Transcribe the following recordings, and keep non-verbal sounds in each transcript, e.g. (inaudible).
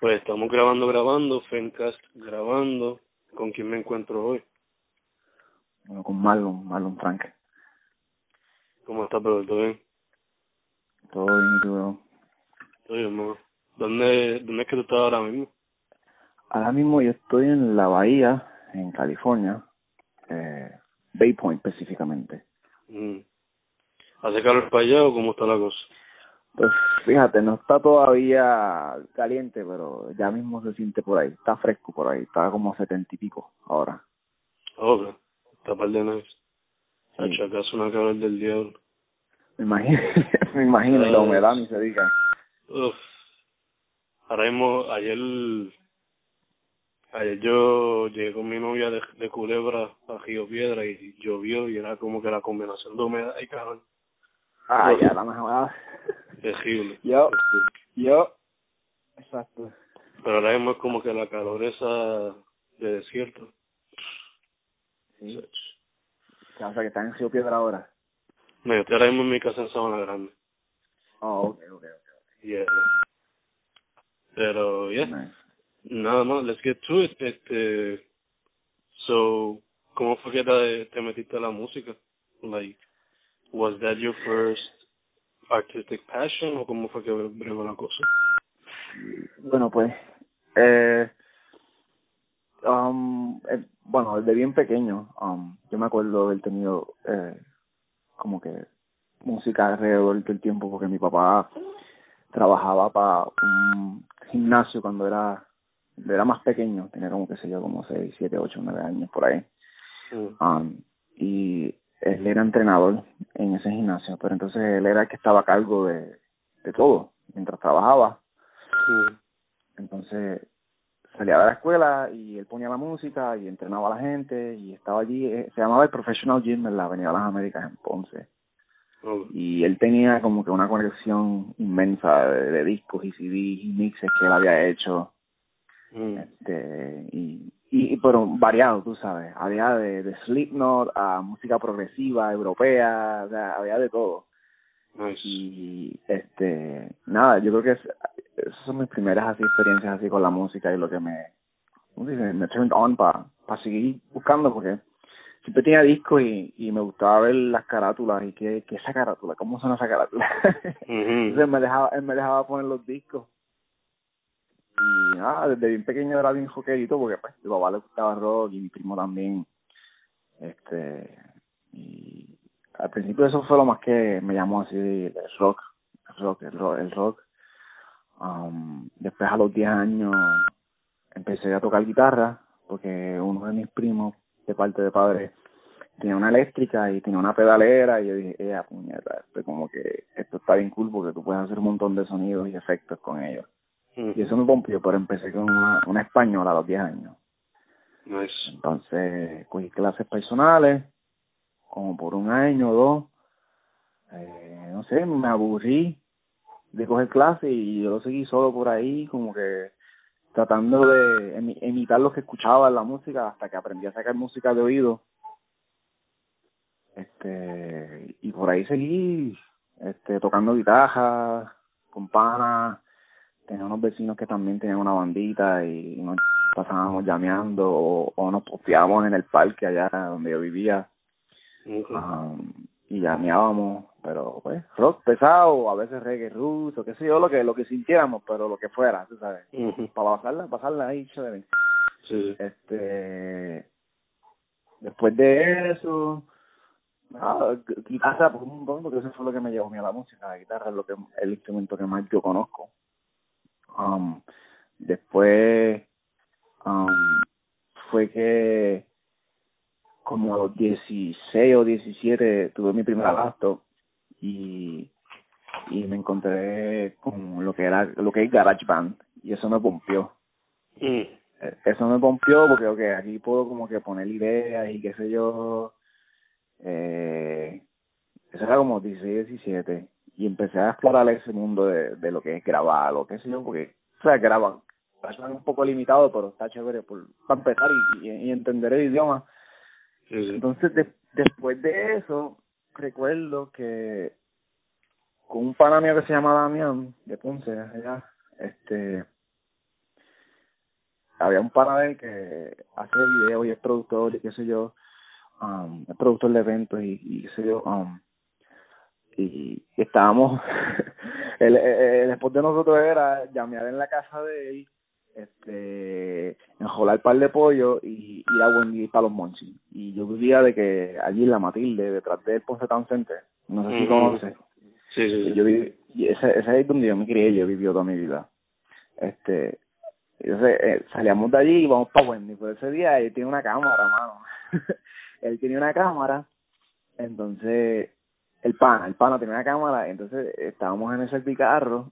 Pues estamos grabando, grabando, Fencast grabando. ¿Con quién me encuentro hoy? Bueno, con Marlon, Marlon Frank. ¿Cómo estás, pero ¿Todo bien? Todo bien, ¿y tú? Todo bien. ¿Dónde, ¿Dónde es que tú estás ahora mismo? Ahora mismo yo estoy en la bahía, en California, eh, Bay Point específicamente. Mm. ¿Hace calor para allá o cómo está la cosa? Pues fíjate, no está todavía caliente, pero ya mismo se siente por ahí. Está fresco por ahí, está como setenta y pico ahora. Ok, está par de nice. Sí. Es una calor del diablo. Me imagino, (laughs) me imagino, la humedad ni se diga. Uf. Ahora mismo, ayer, ayer yo llegué con mi novia de, de Culebra a Río Piedra y llovió y era como que la combinación de humedad y calor. Ah, ya, la mejor. Terrible. Yo, yo, exacto. Pero ahora mismo es como que la calor esa de desierto. Sí. O sea, que está en Río Piedra ahora. No, yo estoy ahora mismo en mi casa en Sabana Grande. Oh, ok, ok, ok. Yeah. Pero, yeah. Nice. Nada más, let's get to it. Este, so, ¿cómo fue que te, te metiste a la música? Like, was that your first artistic passion o cómo fue que bregó la cosa? Bueno, pues, eh, um, eh, bueno, desde bien pequeño, um, yo me acuerdo de haber tenido eh, como que música alrededor del tiempo porque mi papá trabajaba para un gimnasio cuando era era más pequeño, tenía como que sé yo, como 6, 7, 8, 9 años por ahí. Mm. Um, y él era entrenador en ese gimnasio, pero entonces él era el que estaba a cargo de, de todo mientras trabajaba. Entonces salía de la escuela y él ponía la música y entrenaba a la gente y estaba allí, eh, se llamaba el Professional Gym en la Avenida las Américas en Ponce. Oh, Y él tenía como que una colección inmensa de, de discos y CDs y mixes que él había hecho mm. este y, y, pero variado tú sabes había de, de Slipknot a música progresiva europea o sea había de todo Nice. y este nada yo creo que es, esas son mis primeras así experiencias así con la música y lo que me ¿cómo se dice? me turned on para para seguir buscando porque siempre tenía discos y, y me gustaba ver las carátulas y qué qué esa carátula cómo son esa carátula Ujú. (laughs) entonces me dejaba él me dejaba poner los discos y nada desde bien pequeño era bien joquerito porque pues mi papá le gustaba rock y mi primo también este y al principio eso fue lo más que me llamó así el rock el rock el rock, el rock. Um, después a los 10 años empecé a tocar guitarra porque uno de mis primos de parte de padre tenía una eléctrica y tenía una pedalera y yo dije, ella puñeta, esto como que esto está bien cool porque tú puedes hacer un montón de sonidos y efectos con ellos. Mm. Y eso me pompió, pero empecé con una, una española a los 10 años. Nice. Entonces cogí clases personales, como por un año o dos. Eh, no sé, me aburrí de coger clases y yo lo seguí solo por ahí, como que tratando de imi- imitar lo que escuchaba en la música hasta que aprendí a sacar música de oído. Este, y por ahí seguí, este, tocando guitarra, con panas, tenía unos vecinos que también tenían una bandita y nos pasábamos llameando o, o nos posteábamos en el parque allá donde yo vivía Okay. um, y llameábamos, pero pues rock pesado, a veces reggae ruso, qué sé yo, lo que lo que sintiéramos, pero lo que fuera, tú sabes, para pasarla, pasarla ahí chévere. Sí. Este, después de eso, gu- guitarra por un montón, porque eso fue lo que me llevó a mí a la música, la guitarra es lo que el instrumento que más yo conozco. Um, después um, fue que como a los 16 o 17 tuve mi primer laptop y y me encontré con lo que era lo que es GarageBand y eso me pompió Mm. Eh, Eso me pompió porque ok, aquí puedo como que poner ideas y qué sé yo. Eh, eso era como 16, 17. Y empecé a explorar ese mundo de, de lo que es grabar o qué sé yo, porque, o sea, grabar. Es un poco limitado, pero está chévere por, para empezar y, y, y entender el idioma. Sí, sí. Entonces, de- después de eso, recuerdo que con un pana mío que se llama Damián, de Ponce, allá, este, había un pana de él que hace videos y es productor y qué sé yo, um, es productor de eventos y, y qué sé yo, um, y, y estábamos, (laughs) el, el, spot de nosotros era llamear en la casa de él, este, enjolar par de pollo y ir a Wendy para los monchis. Y yo vivía de que allí en la Matilde, detrás del Ponce Town Center, no sé si conoces, Sí, sí, sí. yo viví, y ese, ese es donde yo me crié, yo vivido toda mi vida. Este, entonces, eh, salíamos de allí y vamos para Wendy. Por ese día él tiene una cámara, mano. (laughs) él tenía una cámara, entonces, el pana, el pana tenía una cámara, entonces estábamos en ese carro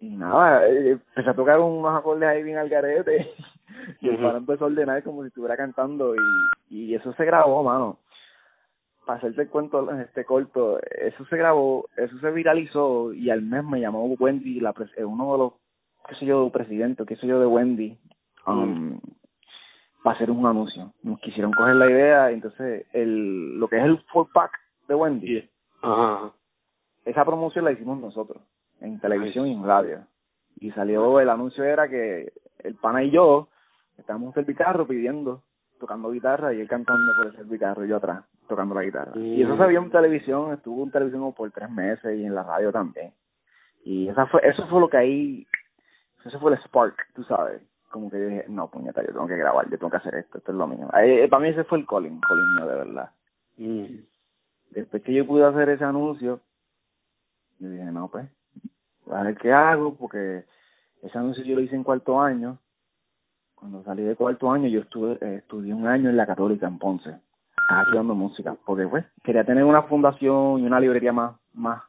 y nada, eh, empecé a tocar unos acordes ahí bien al garete. (laughs) Y el pana empezó a ordenar como si estuviera cantando y, y eso se grabó, mano. Para hacerte el cuento este corto, eso se grabó, eso se viralizó y al mes me llamó Wendy, la pres- eh, uno de los, qué sé yo, presidentes, qué sé yo, de Wendy, um, para hacer un anuncio. Nos quisieron coger la idea, entonces el lo que es el four pack de Wendy, Yeah. Ajá, ajá. esa promoción la hicimos nosotros, en televisión y en radio. Y salió, el anuncio era que el pana y yo estábamos en el carro pidiendo, tocando guitarra y él cantando por el servicarro y yo atrás, tocando la guitarra. Y eso se vio en televisión, estuvo en televisión por tres meses y en la radio también. Y esa fue, eso fue lo que ahí, eso fue el spark, tú sabes. Como que yo dije, no, puñeta, yo tengo que grabar, yo tengo que hacer esto, esto es lo mío. Ahí, para mí ese fue el calling, calling mío de verdad Mm. Después que yo pude hacer ese anuncio, yo dije, no, pues, a ver qué hago, porque ese anuncio yo lo hice en cuarto año. Cuando salí de cuarto año, yo estuve, eh, estudié un año en la Católica en Ponce, estaba estudiando música, porque pues quería tener una fundación y una librería más, más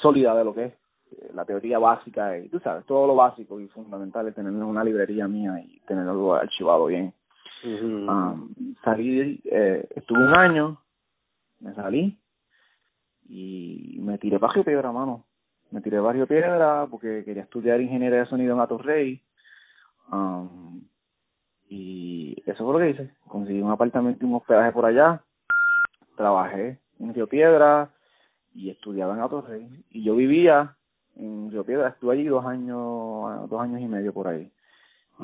sólida de lo que es eh, la teoría básica y tú sabes, todo lo básico y fundamental es tener una librería mía y tenerlo archivado bien. Um, salí, eh, estuve un año, me salí y me tiré para Río Piedra, mano. Me tiré para Río Piedra porque quería estudiar ingeniería de sonido en Atorrey. Um, y eso fue lo que hice. Conseguí un apartamento y un hospedaje por allá. Trabajé en Río Piedra y estudiaba en Atorrey. Y yo vivía en Río Piedra. Estuve allí dos años, dos años y medio por ahí.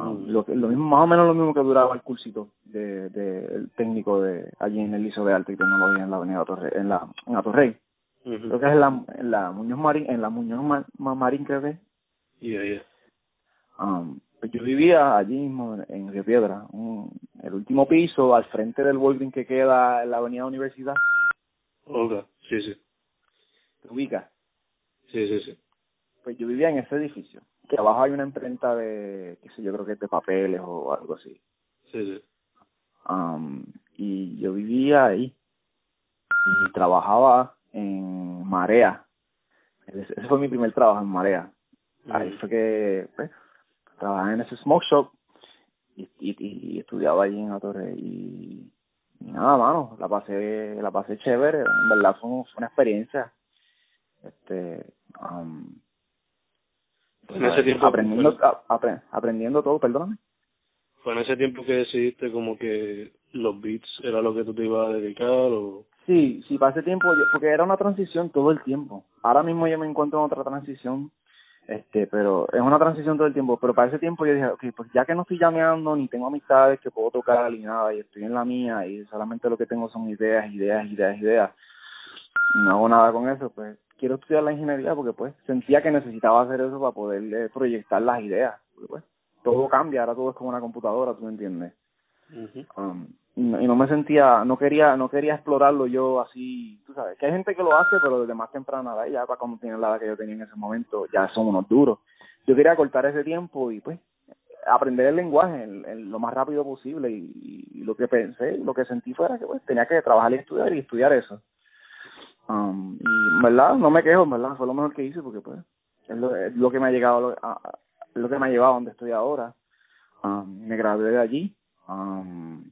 Mm. lo, que- lo mismo más o menos lo mismo que duraba el cursito de, de el técnico de allí en el liceo de arte y tecnología en la avenida Atorrey, en la en Atorrey Ujú. creo que es en la en la Muñoz Marín en la Muñoz Ma- Ma- Marín creo que. Yeah, yeah. Um, pues yo vivía allí mismo en, en Río Piedra un, el último piso al frente del Walgreens que queda en la avenida Universidad Okay. Sí, sí. te ubicas Sí, sí, sí. pues yo vivía en ese edificio que abajo hay una imprenta de qué sé yo creo que es de papeles o algo así Sí, sí. um, y yo vivía ahí y trabajaba en Marea. Ese fue mi primer trabajo en Marea. Ahí fue que pues, trabajaba en ese smoke shop y, y, y estudiaba allí en la torre y, y nada, mano, la pasé, la pasé chévere, en verdad fue, fue una experiencia. Este, um, En ese tiempo- aprendiendo, a- apre- aprendiendo todo, perdóname. ¿Fue en ese tiempo que decidiste como que los beats era lo que tú te ibas a dedicar o...? Sí, sí, para ese tiempo, yo- porque era una transición todo el tiempo. Ahora mismo yo me encuentro en otra transición, este, pero es una transición todo el tiempo. Pero para ese tiempo yo dije, ok, pues ya que no estoy llameando, ni tengo amistades que puedo tocar, ni nada, y estoy en la mía, y solamente lo que tengo son ideas, ideas, ideas, ideas, y no hago nada con eso, pues quiero estudiar la ingeniería porque pues sentía que necesitaba hacer eso para poder eh, proyectar las ideas. Porque, pues, todo cambia, ahora todo es como una computadora, ¿tú me entiendes? Um, y, no, y no me sentía no quería no quería explorarlo yo así tú sabes que hay gente que lo hace pero desde más temprana edad ya para cuando tienen la edad que yo tenía en ese momento ya son unos duros yo quería cortar ese tiempo y pues aprender el lenguaje el- lo más rápido posible y, y lo que pensé lo que sentí fuera que pues tenía que trabajar y estudiar y estudiar eso um, y verdad no me quejo en verdad fue lo mejor que hice porque pues es lo, es lo que me ha llegado a lo, a- a- lo que me ha llevado a donde estoy ahora um, me gradué de allí, um,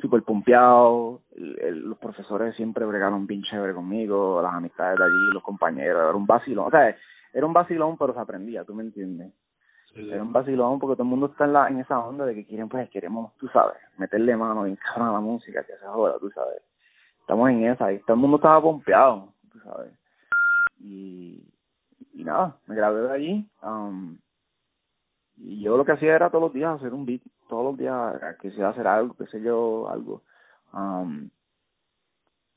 súper pompeado, el, el, los profesores siempre bregaron bien chévere conmigo, las amistades de allí, los compañeros, era un vacilón, o sea, era un vacilón pero se aprendía, tú me entiendes. Sí, Era un vacilón porque todo el mundo está en, la, en esa onda de que quieren, pues queremos, tú sabes, meterle mano bien cabrón a la música, que se joda, tú sabes. Estamos en esa y todo el mundo estaba pompeado, sabes. Y, nada, me gradué de allí. Um, y yo lo que hacía era todos los días hacer un beat, todos los días quisiera hacer algo, qué sé yo, algo. Um,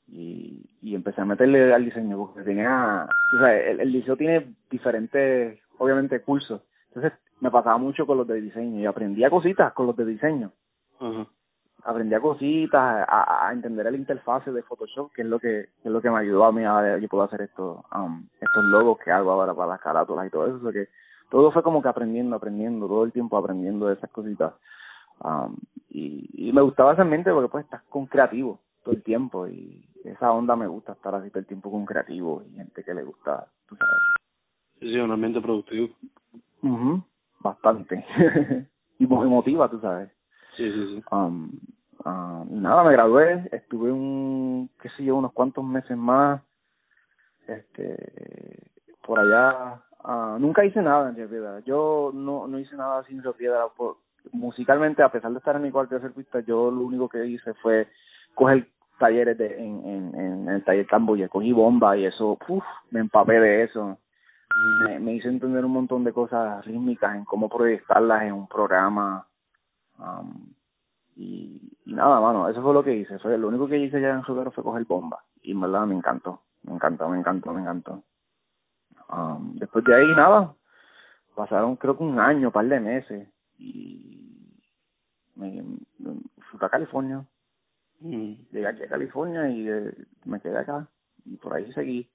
y, y empecé a meterle al diseño porque tenía, o sea, el, el liceo tiene diferentes, obviamente, cursos. Entonces me pasaba mucho con los de diseño y aprendía cositas con los de diseño. Ajá. Aprendía cositas, a, a entender el interfase de Photoshop, que es lo que, que es lo que me ayudó a mí a yo puedo hacer esto, um, estos logos que hago ahora para las carátulas y todo eso, o sea que todo fue como que aprendiendo, aprendiendo, todo el tiempo aprendiendo de esas cositas. Um, y, y me gustaba ese ambiente porque pues estás con creativo todo el tiempo y esa onda me gusta estar así todo el tiempo con creativos y gente que le gusta, tú sabes. Sí, sí, un ambiente productivo. mhm Bastante. (laughs) y muy emotiva, tú sabes. Sí, sí, sí. Um, uh, nada, me gradué, estuve un, qué sé yo, unos cuantos meses más, este, por allá, uh, nunca hice nada en realidad, yo no, no hice nada sin Río por, musicalmente, a pesar de estar en mi cuarto de pistas, yo lo único que hice fue coger talleres de, en, en, en el taller Camboya, cogí bomba y eso, uf, me empapé de eso, me, me hice entender un montón de cosas rítmicas en cómo proyectarlas en un programa, um, y, y nada, mano, eso fue lo que hice. Fue lo único que hice ya en febrero fue coger bomba. Y en verdad me encantó, me encantó, me encantó, me encantó. Um, después de ahí, nada, pasaron creo que un año, par de meses. Y me, me fui a California. Mm. Llegué aquí a California y eh, me quedé acá. Y por ahí seguí.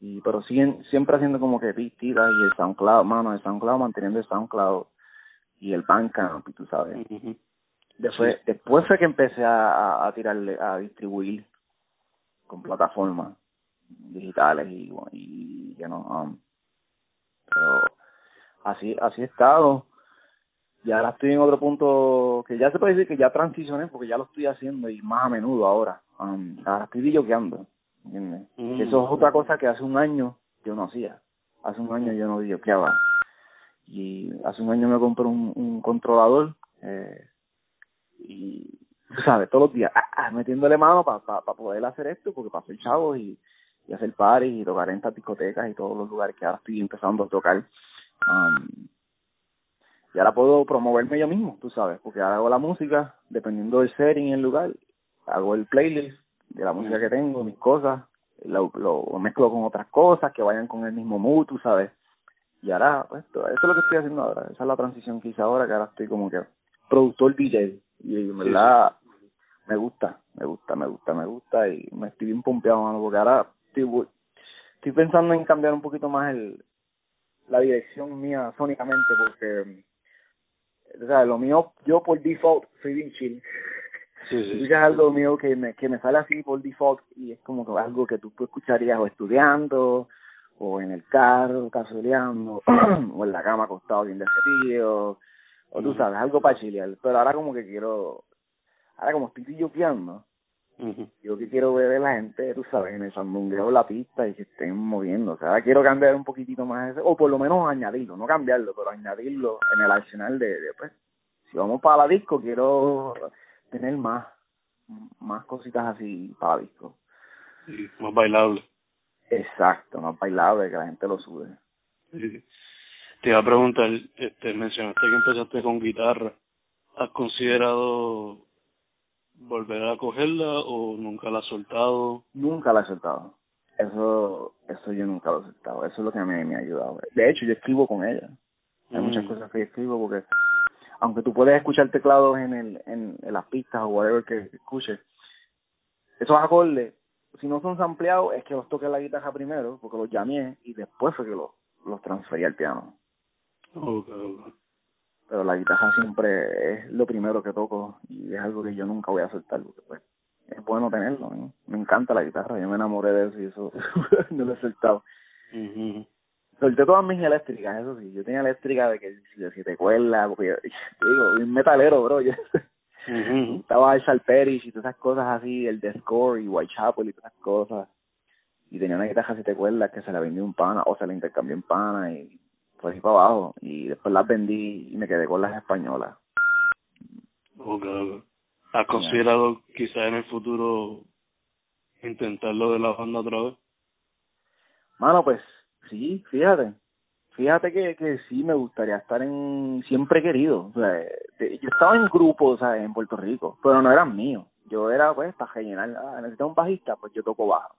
Y, pero siguen, siempre haciendo como que pistitas y el SoundCloud, mano, el SoundCloud, manteniendo el SoundCloud y el Bandcamp, y tú sabes. Después, después fue que empecé a, a, a tirarle, a distribuir con plataformas digitales y, y you know, um, pero así, así he estado. Y ahora estoy en otro punto que ya se puede decir que ya transicioné porque ya lo estoy haciendo y más a menudo ahora. Um, ahora estoy videoqueando, ¿entiendes? Mm. Eso es otra cosa que hace un año yo no hacía. Hace un año yo no videoqueaba. Y hace un año me compré un, un controlador eh, y sabes todos los días ah, ah, metiéndole mano para pa, pa poder hacer esto porque para hacer chavos y, y hacer paris y tocar en estas discotecas y todos los lugares que ahora estoy empezando a tocar um, y ahora puedo promoverme yo mismo tú sabes porque ahora hago la música dependiendo del setting y el lugar hago el playlist de la música que tengo mis cosas lo, lo mezclo con otras cosas que vayan con el mismo mood tú sabes y ahora pues eso es lo que estoy haciendo ahora esa es la transición que hice ahora que ahora estoy como que productor DJ y en verdad sí. me gusta, me gusta, me gusta, me gusta y me estoy bien pompeado, mano, porque ahora estoy, estoy pensando en cambiar un poquito más el la dirección mía sónicamente porque o sea, lo mío, yo por default soy bien chill. Sí, sí. (laughs) es algo mío que me, que me sale así por default y es como que algo que tú, tú escucharías o estudiando o en el carro casoleando (clears throat) o en la cama acostado bien desafío o tú sabes, algo para chilear, pero ahora como que quiero, ahora como estoy uh -huh. yo que quiero ver a la gente, tú sabes, en el sandungueo la pista y que estén moviendo, o sea, quiero cambiar un poquitito más ese, o por lo menos añadirlo, no cambiarlo, pero añadirlo en el arsenal de, de pues, si vamos para la disco, quiero tener más, más cositas así para la disco. Sí, más bailable. Exacto, más bailable, que la gente lo sube. Sí. Te iba a preguntar, este, mencionaste que empezaste con guitarra. ¿Has considerado volver a cogerla o nunca la has soltado? Nunca la he soltado. Eso, eso yo nunca lo he soltado. Eso es lo que me, me ha ayudado. De hecho, yo escribo con ella. Hay mm. muchas cosas que yo escribo porque, aunque tú puedes escuchar teclados en, el, en, en las pistas o whatever que escuches, esos acordes, si no son sampleados, es que los toqué la guitarra primero, porque los llamé y después fue que los, los transferí al piano. Okay, okay. Pero la guitarra siempre es lo primero que toco y es algo que yo nunca voy a soltar porque pues es bueno tenerlo. ¿no? Me encanta la guitarra, yo me enamoré de eso y eso (laughs) no lo he soltado. Uh -huh. Solté todas mis eléctricas, eso sí. Yo tenía eléctrica de que de siete cuerdas, porque (laughs) yo digo, un metalero, bro. Yo, (laughs) estaba el Salperich y todas esas cosas así, el The Score y Whitechapel y todas esas cosas. Y tenía una guitarra siete cuerdas que se la vendió un pana, o se la intercambió en pana y fue así para abajo. Y después las vendí y me quedé con las españolas. Ok, ¿Has considerado quizás en el futuro intentarlo de la banda otra vez? Mano, pues sí, fíjate. Fíjate que, que sí me gustaría estar en... Siempre querido. O sea, yo estaba en grupos, sea, En Puerto Rico, pero no eran míos. Yo era, pues, para rellenar. Ah, necesitaba un bajista, pues yo toco bajo.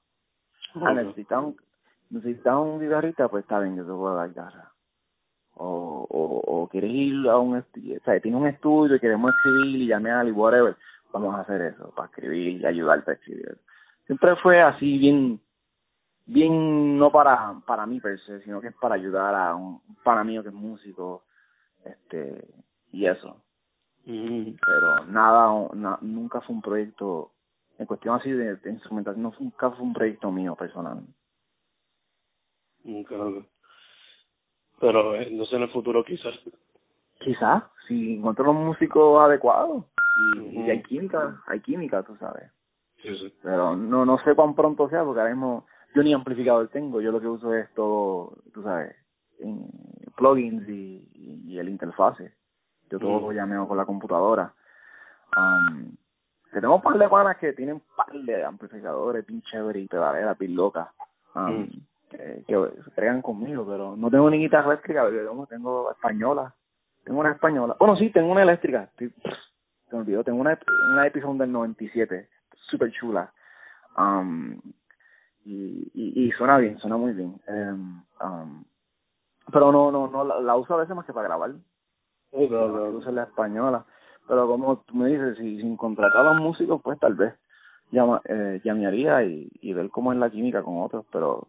Ah, necesitaba un, necesitaba un guitarrista, pues está bien, yo toco la guitarra. O, o, o quieres ir a un estudio, o sea, tienes un estudio y queremos escribir y llamar y whatever, vamos a hacer eso, para escribir y ayudarte a escribir. Siempre fue así bien bien no para para mí per se, sino que es para ayudar a un pana mío que es músico, este y eso. Mm. Pero nada, nunca fue un proyecto en cuestión así de, instrumentación, no, nunca fue un proyecto mío personal. Nunca, Pero eh, no sé en el futuro quizás. Quizás, si encuentro los músicos adecuados y, y hay química, hay química, tú sabes. Sí, sí. Pero no no sé cuán pronto sea, porque ahora mismo yo ni amplificador tengo, yo lo que uso es todo, tú sabes, en plugins y, y, el interfase. Yo todo lo llameo con la computadora. Um, que tengo un par de panas que tienen un par de amplificadores, pinche chévere y pedaleras, bien locas, um, que, se crean conmigo, pero no tengo ni guitarra eléctrica, tengo, tengo española. Tengo una española. Bueno, sí, tengo una eléctrica. se me olvidó, tengo una, una Epiphone del 97, super chula. Um, y, y, y suena bien, suena muy bien. Um, um, pero no, no, no, la, uso a veces más que para grabar. Okay, la uso la española. Pero como tú me dices, si sin contratar a los músicos, pues tal vez llama, eh, llamaría y, y ver cómo es la química con otros, pero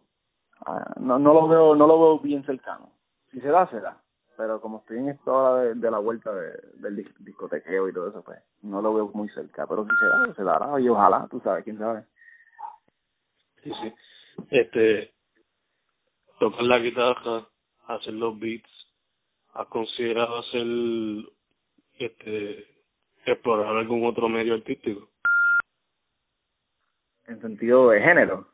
ah, no, no lo veo, no lo veo bien cercano. Si se da, será. Pero como estoy en esta hora de, la vuelta de, del discotequeo y todo eso, pues no lo veo muy cerca. Pero si se da, se dará y ojalá, tú sabes, quién sabe. Sí, sí. Este, tocar la guitarra, hacer los beats, ¿has considerado hacer, este, explorar algún otro medio artístico? En sentido de género.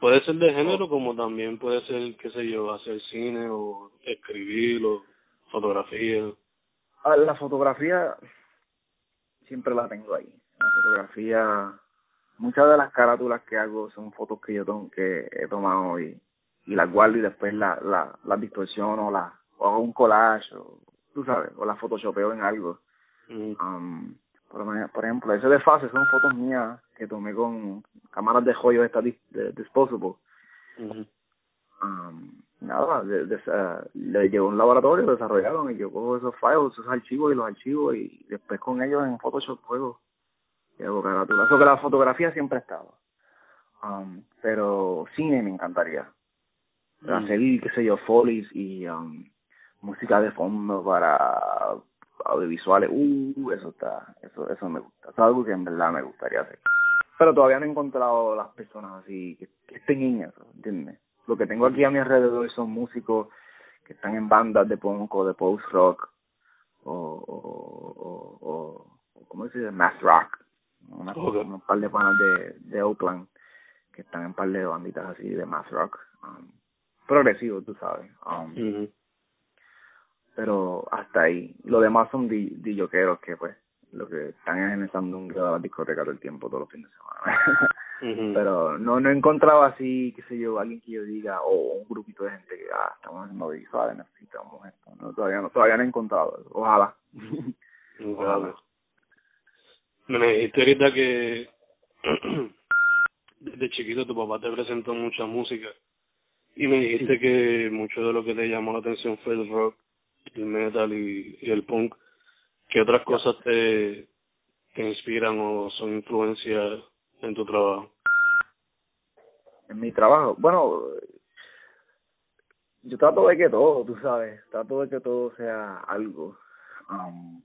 Puede ser de género como también puede ser, qué sé yo, hacer cine o escribir o fotografía. Ah, la fotografía siempre la tengo ahí. La fotografía muchas de las carátulas que hago son fotos que yo que he tomado y, y las guardo y después las la, la distorsiono la, o hago un collage o tú sabes o las photoshopeo en algo. Mm. um, por, por, ejemplo ese de fase son fotos mías que tomé con cámaras de joyo esta de, disposable. Um, nada de, de, le llevo un laboratorio desarrollaron y yo cojo esos files esos archivos y los archivos y después con ellos en Photoshop juego y hago que la fotografía siempre ha estado. Um, pero cine me encantaría. Mm. Hacer, qué sé yo, folies y um, música de fondo para audiovisuales. Uh, eso está, eso, eso me gusta. Es algo que en verdad me gustaría hacer. Pero todavía no he encontrado las personas así que, estén en eso, ¿entiendes? Lo que tengo aquí a mi alrededor son músicos que están en bandas de punk o de post rock o, o, o, o ¿cómo se dice? Math rock una, un par de panas de, de Oakland que están en un par de banditas así de math rock um, progresivo tú sabes um, pero hasta ahí. Lo demás son di, que pues lo que están organizando un grado de la discoteca todo el tiempo todos los fines de semana. (laughs) Pero no no he encontrado así qué sé yo alguien que yo diga o un grupito de gente que ah estamos haciendo visuales necesitamos esto no todavía no todavía no he encontrado (laughs) ojalá. Ojalá me dijiste ahorita que (clears throat) desde chiquito tu papá te presentó mucha música y me dijiste que mucho de lo que te llamó la atención fue el rock, el metal y, el punk. ¿Qué otras cosas te, te inspiran o son influencias en tu trabajo? En mi trabajo, bueno, yo trato de que todo, tú sabes, trato de que todo sea algo. Um,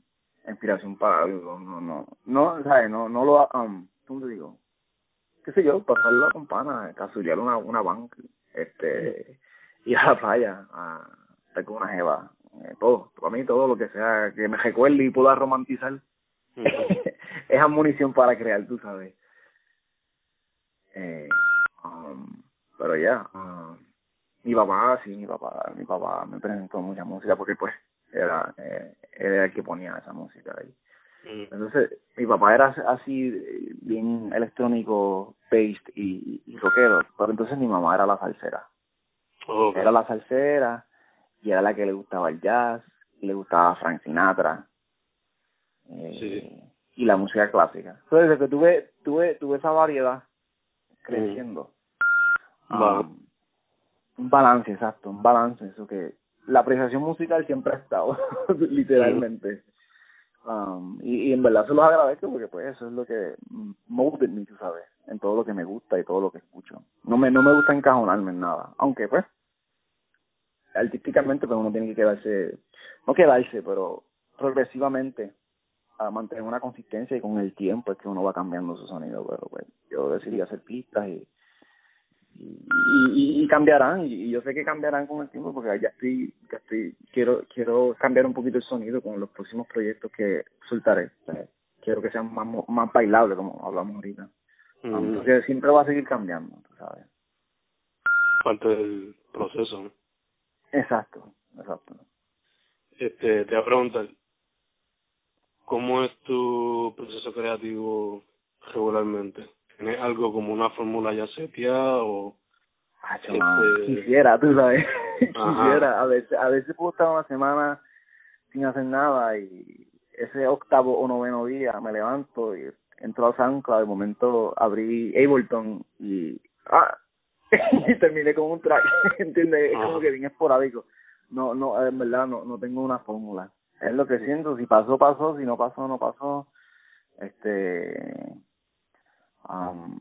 inspiración para algo, no, no, no, ¿sabes? No, no lo, um, ¿cómo te digo? qué sé yo, pasar la campana, casualidad una, una banca, este, ir a la playa, a estar con una jeva, eh, todo, para mí todo lo que sea que me recuerde y pueda romantizar (laughs) es munición para crear, tú sabes. Eh, um, pero ya, um, mi papá, sí, mi papá, mi papá me presentó mucha música porque pues era, eh, era el que ponía esa música ahí. Entonces, mi papá era así, bien electrónico, based y, y rockero, pero entonces mi mamá era la salsera. Era la salsera y era la que le gustaba el jazz, y le gustaba Frank Sinatra. Eh, y la música clásica. Entonces, desde que tuve, tuve, tuve esa variedad creciendo. Mm. Um, un balance, exacto, un balance, eso que la apreciación musical siempre ha estado, (laughs) literalmente. Um, y, y en verdad se los agradezco porque pues eso es lo que molded me, tú sabes, en todo lo que me gusta y todo lo que escucho. No me, no me gusta encajonarme en nada, aunque pues artísticamente pues uno tiene que quedarse, no quedarse, pero progresivamente a mantener una consistencia y con el tiempo es que uno va cambiando su sonido, pero pues yo decidí hacer pistas y y, y, cambiarán y, yo sé que cambiarán con el tiempo porque ya estoy ya estoy quiero quiero cambiar un poquito el sonido con los próximos proyectos que soltaré. Quiero que sean más más bailables como hablamos ahorita. Porque siempre va a seguir cambiando sabes. Parte del proceso exacto exacto. Este te voy a preguntar cómo es tu proceso creativo regularmente ¿Tienes algo como una fórmula ya seteada o...? este... Quisiera, tú sabes. (laughs) Quisiera. A veces, a veces puedo estar una semana sin hacer nada y ese octavo o noveno día me levanto y entro a SoundCloud, de momento abrí Ableton y... ¡Ah! (laughs) y terminé con un track, (laughs) ¿entiendes? Es como que bien esporádico. No, no, en verdad no, no tengo una fórmula. Es lo que siento, si pasó, pasó, si no pasó, no pasó. Este Um,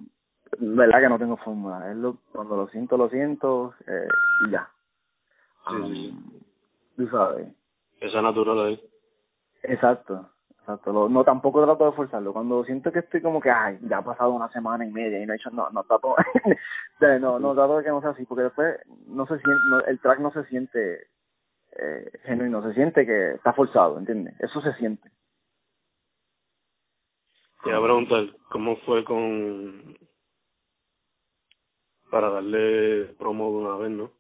verdad que no tengo fórmula. Es lo, cuando lo siento, lo siento eh, y ya. Sí, Tú sabes. Esa natural ahí. Exacto. Exacto. no, tampoco trato de forzarlo. Cuando siento que estoy como que, ay, ya ha pasado una semana y media y no he hecho, no, no trato, (laughs) no, no trato de que no sea así, porque después no se siente, no, el track no se siente eh, genuino, se siente que está forzado, ¿entiendes? Eso se siente. Te voy a preguntar, ¿cómo fue con... para darle promo de una vez, ¿no?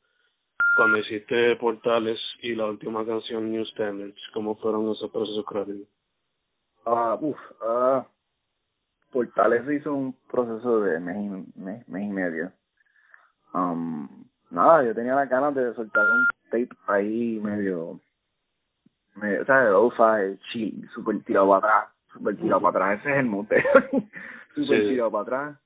Cuando hiciste Portales y la última canción New Standards, ¿cómo fueron esos procesos creativos? Ah, uff, ah, Portales hizo un proceso de mes y, mes, y medio. Um, nada, yo tenía la ganas de soltar un tape ahí medio, medio ¿sabes? Lo-fi, chill, super tirado atrás super tirado para atrás, ese es el mote, super (laughs) tirado para atrás,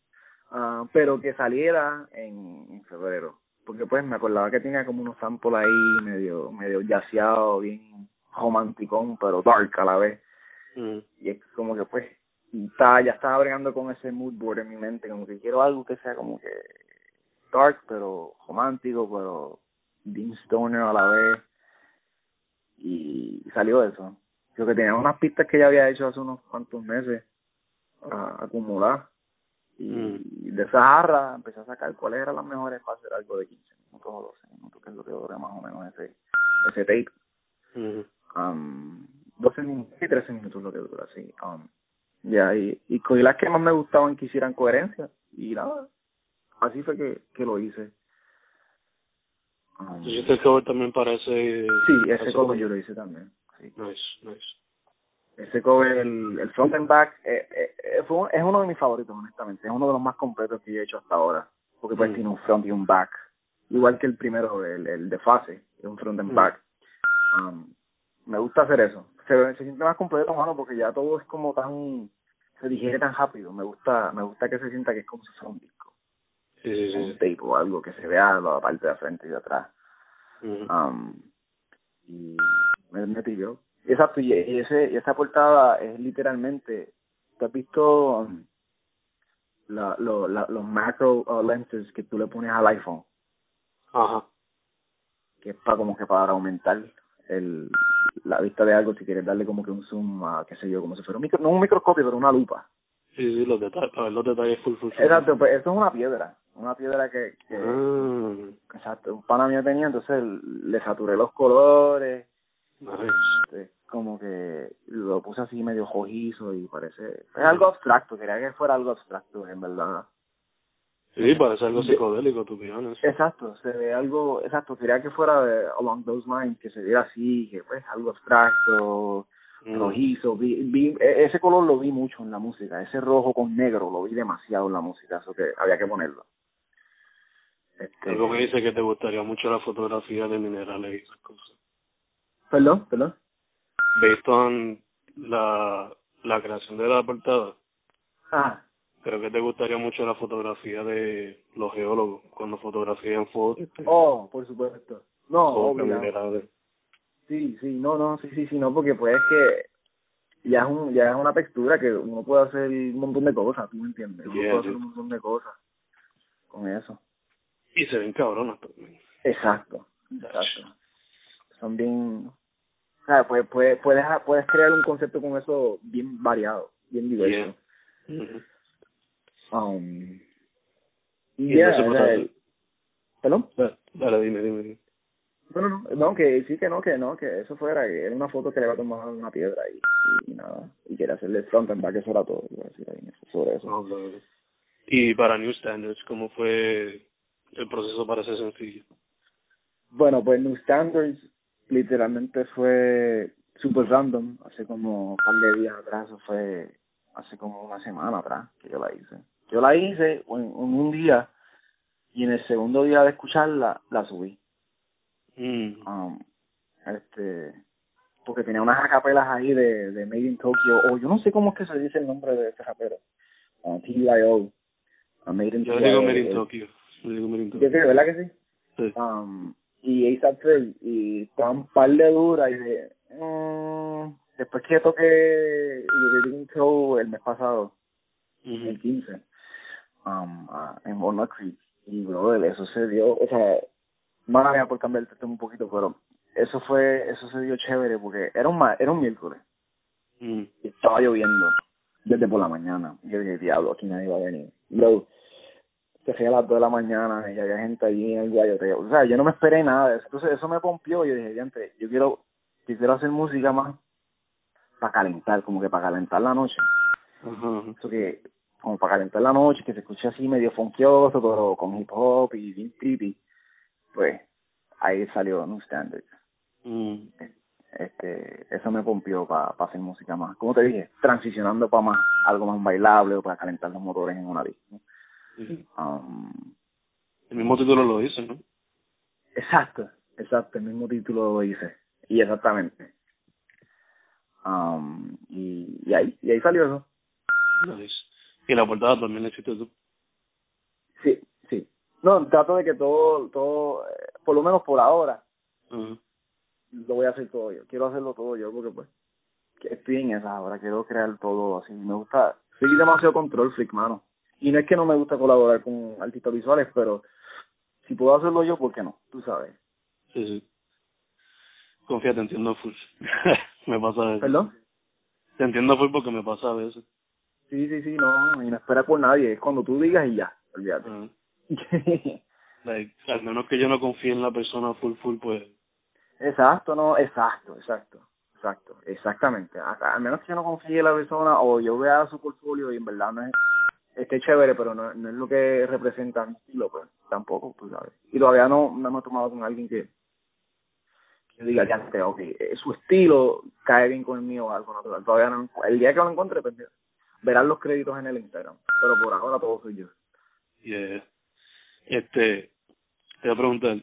uh, pero que saliera en, en, febrero, porque pues me acordaba que tenía como unos samples ahí medio, medio yaceado, bien romanticón, pero dark a la vez, y es como que pues, está, ya estaba bregando con ese mood board en mi mente, como que quiero algo que sea como que dark, pero romántico, pero bien stoner a la vez, y salió eso yo que tenía unas pistas que ya había hecho hace unos cuantos meses a acumular. Y mm. de esa jarra empecé a sacar cuáles eran las mejores para hacer algo de 15 minutos o 12 minutos, que es lo que dura más o menos ese, ese tape. Mm. Um, 12 minutos y 13 minutos lo que dura, sí. Um, ya, y, y cogí las que más me gustaban que hicieran coherencia. Y nada, así fue que, que lo hice. Um, ¿Hiciste el cover también para ese...? Sí, ese cover yo lo hice también. Nice, nice. Ese cover, el, el front and back, eh, eh, fue, es uno de mis favoritos, honestamente. Es uno de los más completos que he hecho hasta ahora. Porque pues mm. tiene un front y un back. Igual que el primero, el, el de fase, es un front and mm. back. Um, me gusta hacer eso. Se, se siente más completo, mano, porque ya todo es como tan... Se digiere tan rápido. Me gusta me gusta que se sienta que es como si fuera un disco. Sí, sí, sí. Un tape o algo que se vea la parte de frente y de atrás. Mm. Um, y me, me pilló. Exacto, y, ese, y esa portada es literalmente, ¿te has visto um, la, lo, la, los macro uh, lenses que tú le pones al iPhone? Ajá. Que es para como que para aumentar el la vista de algo si quieres darle como que un zoom a qué sé yo, como si fuera un no un microscopio, pero una lupa. Sí, sí, los detalles, para ver los detalles full, full, Exacto, pues eso es una piedra. una piedra que, que Ah, exacto, un pana mío tenía, entonces le saturé los colores, nice. este, como que lo puse así medio rojizo y parece, es algo abstracto, quería que fuera algo abstracto, en verdad. Sí, parece algo psicodélico, tu honest. Exacto, se ve algo, exacto, quería que fuera de, along those lines, que se viera así, que pues algo abstracto, Mm. rojizo, vi, vi, e- ese color lo vi mucho en la música, ese rojo con negro lo vi demasiado en la música, eso que había que ponerlo. Este, Algo me dice que te gustaría mucho la fotografía de minerales y esas cosas. Perdón, perdón. Based on la, la creación de la portada, Ah, creo que te gustaría mucho la fotografía de los geólogos cuando fotografían fotos. oh, por supuesto. No, obvio. Sí, sí, no, no, sí, sí, sí, no, porque pues es que ya es un, ya es una textura que uno puede hacer un montón de cosas, ¿tú me entiendes? Uno Yeah, puede hacer un montón de cosas con eso. Y se ven cabronas también. Exacto, exacto. Son bien, sea, pues, puedes, puedes, puedes crear un concepto con eso bien variado, bien diverso. Yeah. Um, Y yeah, o pues, sea, ¿Perdón? Dale, Dale, dime, dime. dime. No, no, no, no, que sí que no, que no, que eso fuera, que era una foto que le había tomado una piedra y, y nada, y quería hacerle front and back, eso era todo, iba a decir ahí sobre eso. No, no, no. Y para New Standards, ¿cómo fue el proceso para ese sencillo? Bueno, pues New Standards literalmente fue super random, hace como un par de días atrás, fue hace como una semana atrás que yo la hice. Yo la hice en, en un día y en el segundo día de escucharla, la subí. Mm. um, este porque tenía unas acapelas ahí de, de Made in Tokyo o yo no sé cómo es que se dice el nombre de ese rapero uh, TIO uh, Made in Yo TIO digo Made in eh, Tokyo. Yo digo Made in yo Tokyo. creo, ¿verdad que sí? Sí. Um, y ASAP Ferg y estaba un par de duras y de mm, después que toqué y le un show el mes pasado el Ujú. 15 um, en Walnut Creek y brother eso se dio o sea mía por cambiar el tema un poquito pero eso fue eso se dio chévere porque era un ma- era un miércoles. Y estaba lloviendo desde por la mañana y yo dije diablo aquí nadie va a venir y luego se fue a las 2 de la mañana y había gente allí en el guayoteo o sea yo no me esperé nada de eso entonces eso me pompió y yo dije diantre yo quiero yo quiero hacer música más para calentar como que para calentar la noche eso que como para calentar la noche, que se escuche así medio funkioso, pero con hip hop y bien creepy, pues ahí salió New Standard. Mm. Este, eso me pompió para hacer música más, como te dije, transicionando para más, algo más bailable o para calentar los motores en una disco. Sí. Um, El mismo título lo dice, ¿no? exacto, exacto, el mismo título lo hice, y exactamente. Um, y, y ahí, y ahí salió eso. Nice. Y la portada también la hiciste tú. Sí, sí. No, trato de que todo, todo, eh, por lo menos por ahora, lo voy a hacer todo yo. Quiero hacerlo todo yo porque pues estoy en esa ahora, quiero crear todo así. Me gusta, soy demasiado control freak, mano. Y no es que no me gusta colaborar con artistas visuales, pero si puedo hacerlo yo, ¿por qué no? Tú sabes. Sí, sí. Confía, te entiendo full. (laughs) me pasa a veces. ¿Perdón? Te entiendo full porque me pasa a veces. Sí, sí, sí, no, y no espera por nadie, es cuando tú digas y ya, olvídate. (laughs) Like, al menos que yo no confíe en la persona full full, pues exacto, no, exacto, exacto, exacto, exactamente. A, a menos que yo no confíe en la persona o yo vea su portfolio y en verdad no es, esté chévere, pero no, no es lo que representa mi estilo, pues tampoco, tú sabes. Y todavía no, no me he tomado con alguien que, que diga, ya sé, ok, eh, su estilo cae bien con el mío o algo natural. Todavía no, el día que lo encuentre, pues verán los créditos en el Instagram. Pero por ahora todo soy yo. Yeah. Este, te voy a preguntar,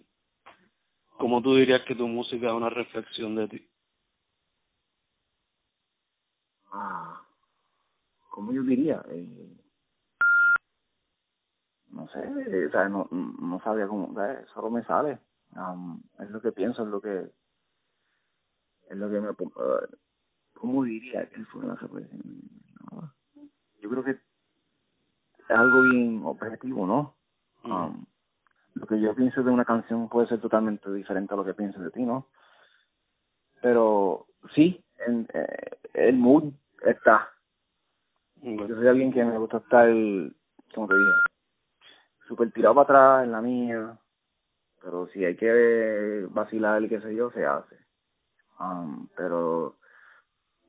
¿cómo tú dirías que tu música es una reflexión de ti? Ah, ¿cómo yo diría? Eh, no sé, eh, no, no sabía cómo, ¿sabes? solo me sale. Am, es lo que pienso, es lo que, es lo que me, eh, ¿cómo diría que fue la reflexión? No, yo creo que es algo bien objetivo, ¿no? Mm. Um, lo que yo pienso de una canción puede ser totalmente diferente a lo que pienses de ti, ¿no? Pero sí, en, eh, el mood está. Ok. Yo soy alguien que me gusta estar, como te dije, súper tirado para atrás en la mía, pero si hay que vacilar, qué sé yo, se hace. Um, pero,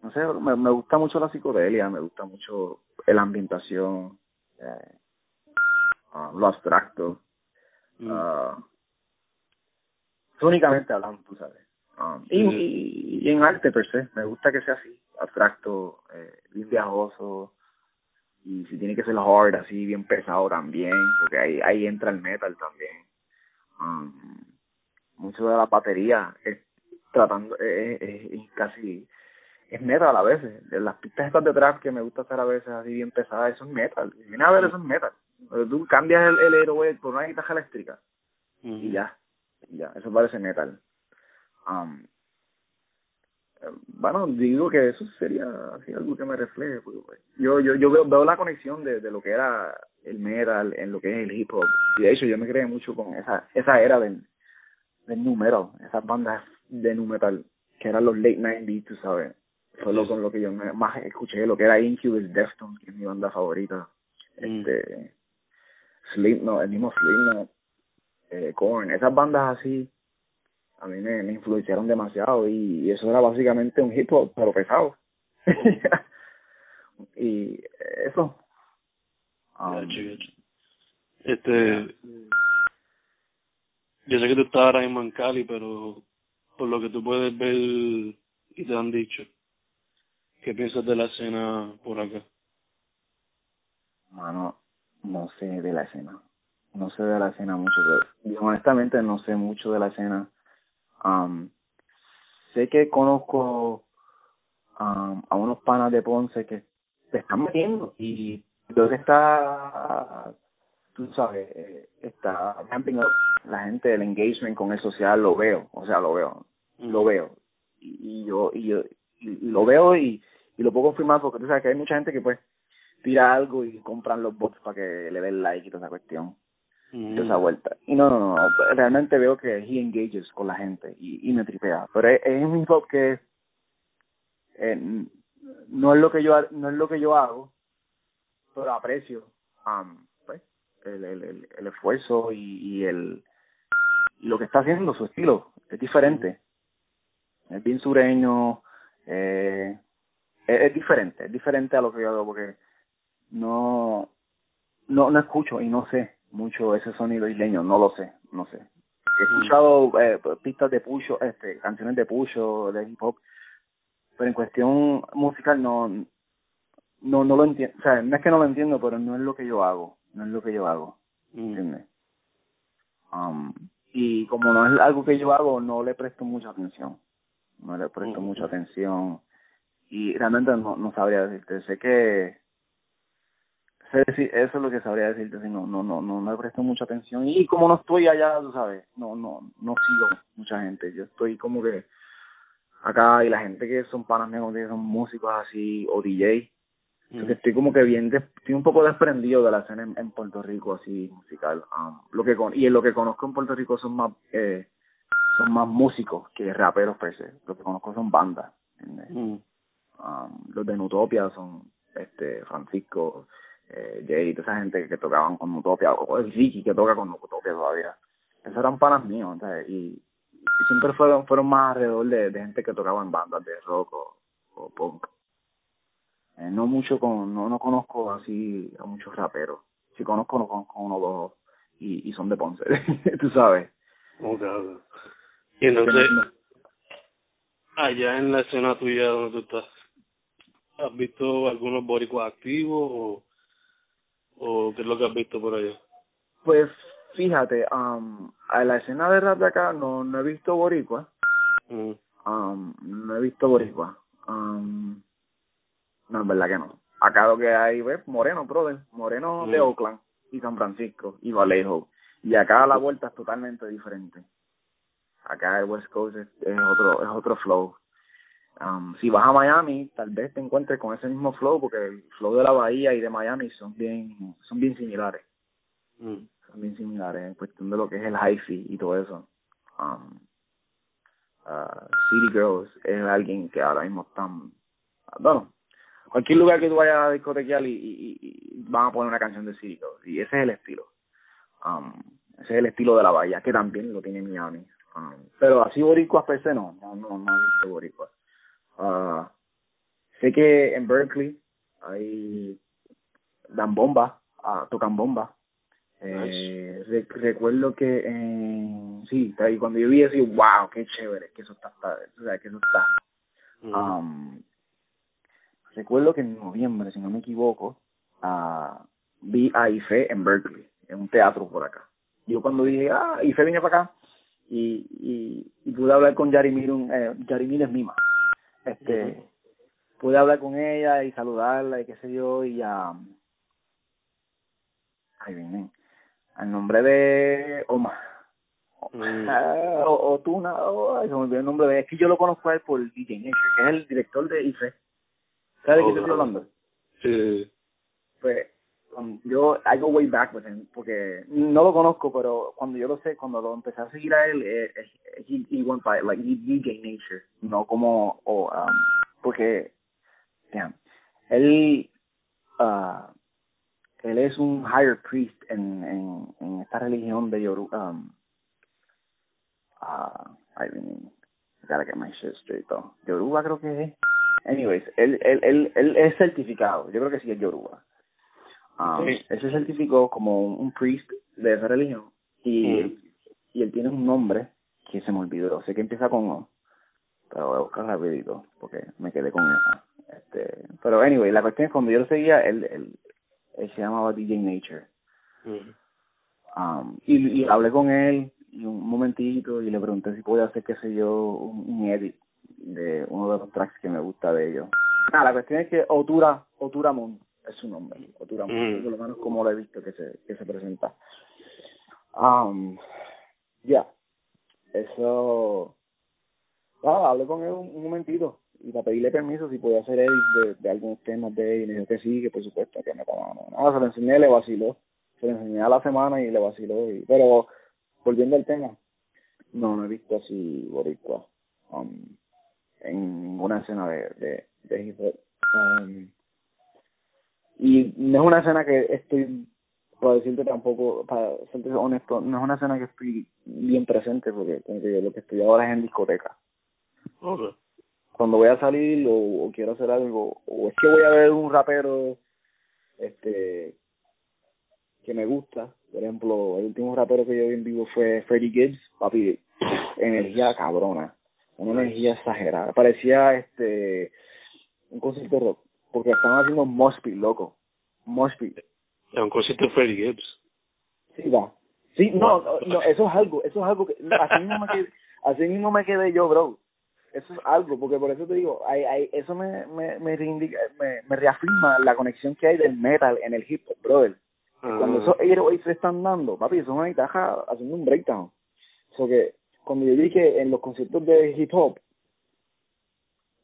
no sé, me, me gusta mucho la psicodelia, me gusta mucho la ambientación, eh, uh, lo abstracto. Mm. Uh, únicamente hablando, tú sabes. Um, y, y, y, en arte per se, me gusta que sea así, abstracto, eh, bien viajoso, y si tiene que ser hard, así bien pesado también, porque ahí, ahí entra el metal también. Um, mucho de la batería es tratando, es, es, es casi, es metal a veces. Las pistas estas de trap que me gusta hacer a veces así bien pesadas, eso es metal. Y viene a ver, eso es metal. Tú cambias el, el héroe por una guitarra eléctrica Mm. y ya, y ya, eso parece metal. Um, bueno, digo que eso sería así algo que me refleje. Porque, pues, yo yo yo veo, veo la conexión de, de lo que era el metal en lo que es el hip hop. Y de hecho yo me creé mucho con esa esa era del, del nu metal, esas bandas de nu metal que eran los late 90s, tú sabes. Fue lo con lo que yo me, más escuché, lo que era Incubus, Deftones, que es mi banda favorita. Mm. Este, Slipknot, el mismo Slipknot, eh, Korn, esas bandas así a mí me, me influenciaron demasiado y, y, eso era básicamente un hip hop pero pesado (laughs) y eso um. Este, yo sé que tú estás ahora mismo en Cali, pero por lo que tú puedes ver y te han dicho, ¿qué piensas de la escena por acá? mano no sé de la escena no sé de la escena mucho pero, honestamente no sé mucho de la escena Um, sé que conozco um, a unos panas de Ponce que se están metiendo y creo que está, tú sabes, eh, está ramping up. La gente, el engagement con el social, lo veo, o sea, lo veo, lo veo. Y, y yo, y yo, y lo veo y, y lo puedo confirmar porque tú sabes que hay mucha gente que pues tira algo y compran los bots para que le den like y toda esa cuestión Mm. esa vuelta. Y no, no, no, realmente veo que he engages con la gente y, y me tripea. Pero es, es un hip hop que eh, no es lo que yo no es lo que yo hago, pero aprecio um, pues, el, el, el, el esfuerzo y, y el lo que está haciendo, su estilo, es diferente. Es bien sureño, eh, es, es diferente, es diferente a lo que yo hago porque no no no escucho y no sé mucho ese sonido isleño, no lo sé, no sé. He escuchado eh, pistas de pucho, este, canciones de pucho, de hip hop, pero en cuestión musical no, no, no lo entiendo, o sea, no es que no lo entiendo, pero no es lo que yo hago, no es lo que yo hago. ¿entiendes? Um, y como no es algo que yo hago, no le presto mucha atención, no le presto mucha atención y realmente no, no sabría decirte, sé que decir, eso es lo que sabría decirte si no no no no me presto mucha atención y como no estoy allá tú sabes no no no sigo mucha gente yo estoy como que acá y la gente que son panas míos que son músicos así o DJ Mm. estoy como que bien des- estoy un poco desprendido de la escena en, en Puerto Rico así musical um, lo que con, y en lo que conozco en Puerto Rico son más eh, son más músicos que raperos per se lo que conozco son bandas. Mm. um, los de Nutopia son este Francisco eh, Jay, toda esa gente que tocaban con Utopia, o el Ricky que toca con Utopia todavía. Esos eran panas míos, ¿sabes? Y, y siempre fueron fueron más alrededor de, de gente que tocaba en bandas de rock o, o punk. Eh, no mucho con, no, no conozco así a muchos raperos. Si conozco, no conozco uno o dos y, y son de Ponce, (laughs) tú sabes. Ok, ok. Y entonces, allá en la escena tuya donde tú estás, ¿has visto algunos boricuas activos o, o qué es lo que has visto por allá? Pues fíjate, um, a la escena de rap de acá no, no he visto boricua, Mm. um, no he visto boricua. Um, no, es verdad que no. Acá lo que hay, ves, Moreno, brother, Moreno de Mm. Oakland y San Francisco y Vallejo. Y acá la vuelta es totalmente diferente. Acá el West Coast es, es otro es otro flow. Um, si vas a Miami, tal vez te encuentres con ese mismo flow, porque el flow de la bahía y de Miami son bien son bien similares Mm. son bien similares en cuestión de lo que es el hi-fi y todo eso. Um, uh, City Girls es alguien que ahora mismo están, bueno, cualquier lugar que tú vayas a discotequear y, y, y van a poner una canción de City Girls y ese es el estilo. Um, ese es el estilo de la bahía, que también lo tiene Miami. Um, pero así boricuas per se no, no, no, no he visto boricuas. Uh, sé que en Berkeley hay dan bomba, uh, tocan bomba. Eh, re- recuerdo que en, sí, ahí cuando yo vi eso, yo, wow, qué chévere, que eso está, está o sea, que eso está. Mm. Um, recuerdo que en noviembre, si no me equivoco, ah, vi a Ife en Berkeley, en un teatro por acá. Yo cuando dije, ah, Ife viene para acá, y, y, y pude hablar con Yarimir, un, eh, Yarimir es Mima. Este, pude hablar con ella y saludarla y qué sé yo, y a, ay, viene, al nombre de Omar. Mm. Ah, (laughs) o, o Tuna, oh, ay, se me olvidó el nombre de es que yo lo conozco a él por DJ Nature, que es el director de IFE. ¿Sabes de Oh, qué estoy hablando? Sí. Pues um, yo, I go way back with him, porque no lo conozco, pero cuando yo lo sé, cuando lo empecé a seguir a él, eh, eh, he, he went by, like, he- DJ Nature, no como, o, um, porque, damn, él, ah, él es un higher priest en, en, en esta religión de Yoruba, um, ah, I mean, I gotta get my shit straight though. Yoruba creo que es. Anyways, él, él, él, él es certificado, yo creo que sí es Yoruba. Um, Sí. Él se certificó como un, priest de esa religión y, y él tiene un nombre que se me olvidó, sé que empieza con O, pero voy a buscar rapidito porque me quedé con esa. Este, pero anyway, la cuestión es cuando yo lo seguía, él, él, él se llamaba DJ Nature. Um, y, y hablé con él y un momentito y le pregunté si podía hacer, qué sé yo, un, un edit de uno de los tracks que me gusta de ellos. Ah, la cuestión es que Otura, Otura Moon es su nombre, Otura Mm. por lo menos como lo he visto que se, que se presenta. Um, ya, eso, ah, hablé con él un, un momentito y para pedirle permiso si podía hacer edit de, de algunos temas de él y me dijo que sí, que por supuesto, que me tomaba. Nada, se lo enseñé, le vaciló se lo enseñé a la semana y le vaciló. Y, pero, volviendo al tema, no, no he visto así boricua um, en ninguna escena de, de, de hip hop. Um, y no es una escena que estoy, para decirte tampoco, para serte honesto, no es una escena que estoy bien presente porque lo que estoy ahora es en discoteca. Okay. Cuando voy a salir o, o quiero hacer algo, o es que voy a ver un rapero este que me gusta. Por ejemplo, el último rapero que yo vi en vivo fue Freddie Gibbs, papi, energía cabrona, una energía exagerada. Parecía este un concierto rock, porque estaban haciendo Moshpit, loco. Es un concierto de Freddie Gibbs. Sí, va. Sí, no, no, no, eso es algo, eso es algo que, así mismo me quedé, así mismo me quedé yo, bro. Eso es algo, porque por eso te digo, hay, hay, eso me, me, me, reindica, me, me reafirma la conexión que hay del metal en el hip hop, brother. Cuando Ah. esos airways se están dando, papi, son una guitarra haciendo un breakdown. So que cuando yo vi que en los conciertos de hip hop,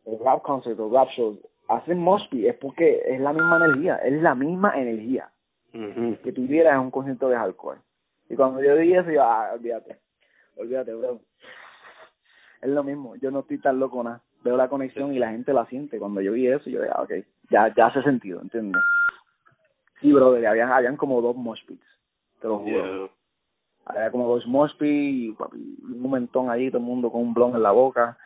el rap concert o rap shows, hacen moshpit, es porque es la misma energía, es la misma energía que tuvieras en un concierto de hardcore. Y cuando yo vi eso, yo, ah, olvídate, olvídate, bro. Es lo mismo, yo no estoy tan loco nada. Veo la conexión y la gente la siente. Cuando yo vi eso, yo ah, ok, ya, ya hace sentido, ¿entiendes? Sí, brother, habían, habían como dos mosh pits, te lo juro. Yeah. Había como dos mosh pits y un momentón ahí, todo el mundo con un blon en la boca.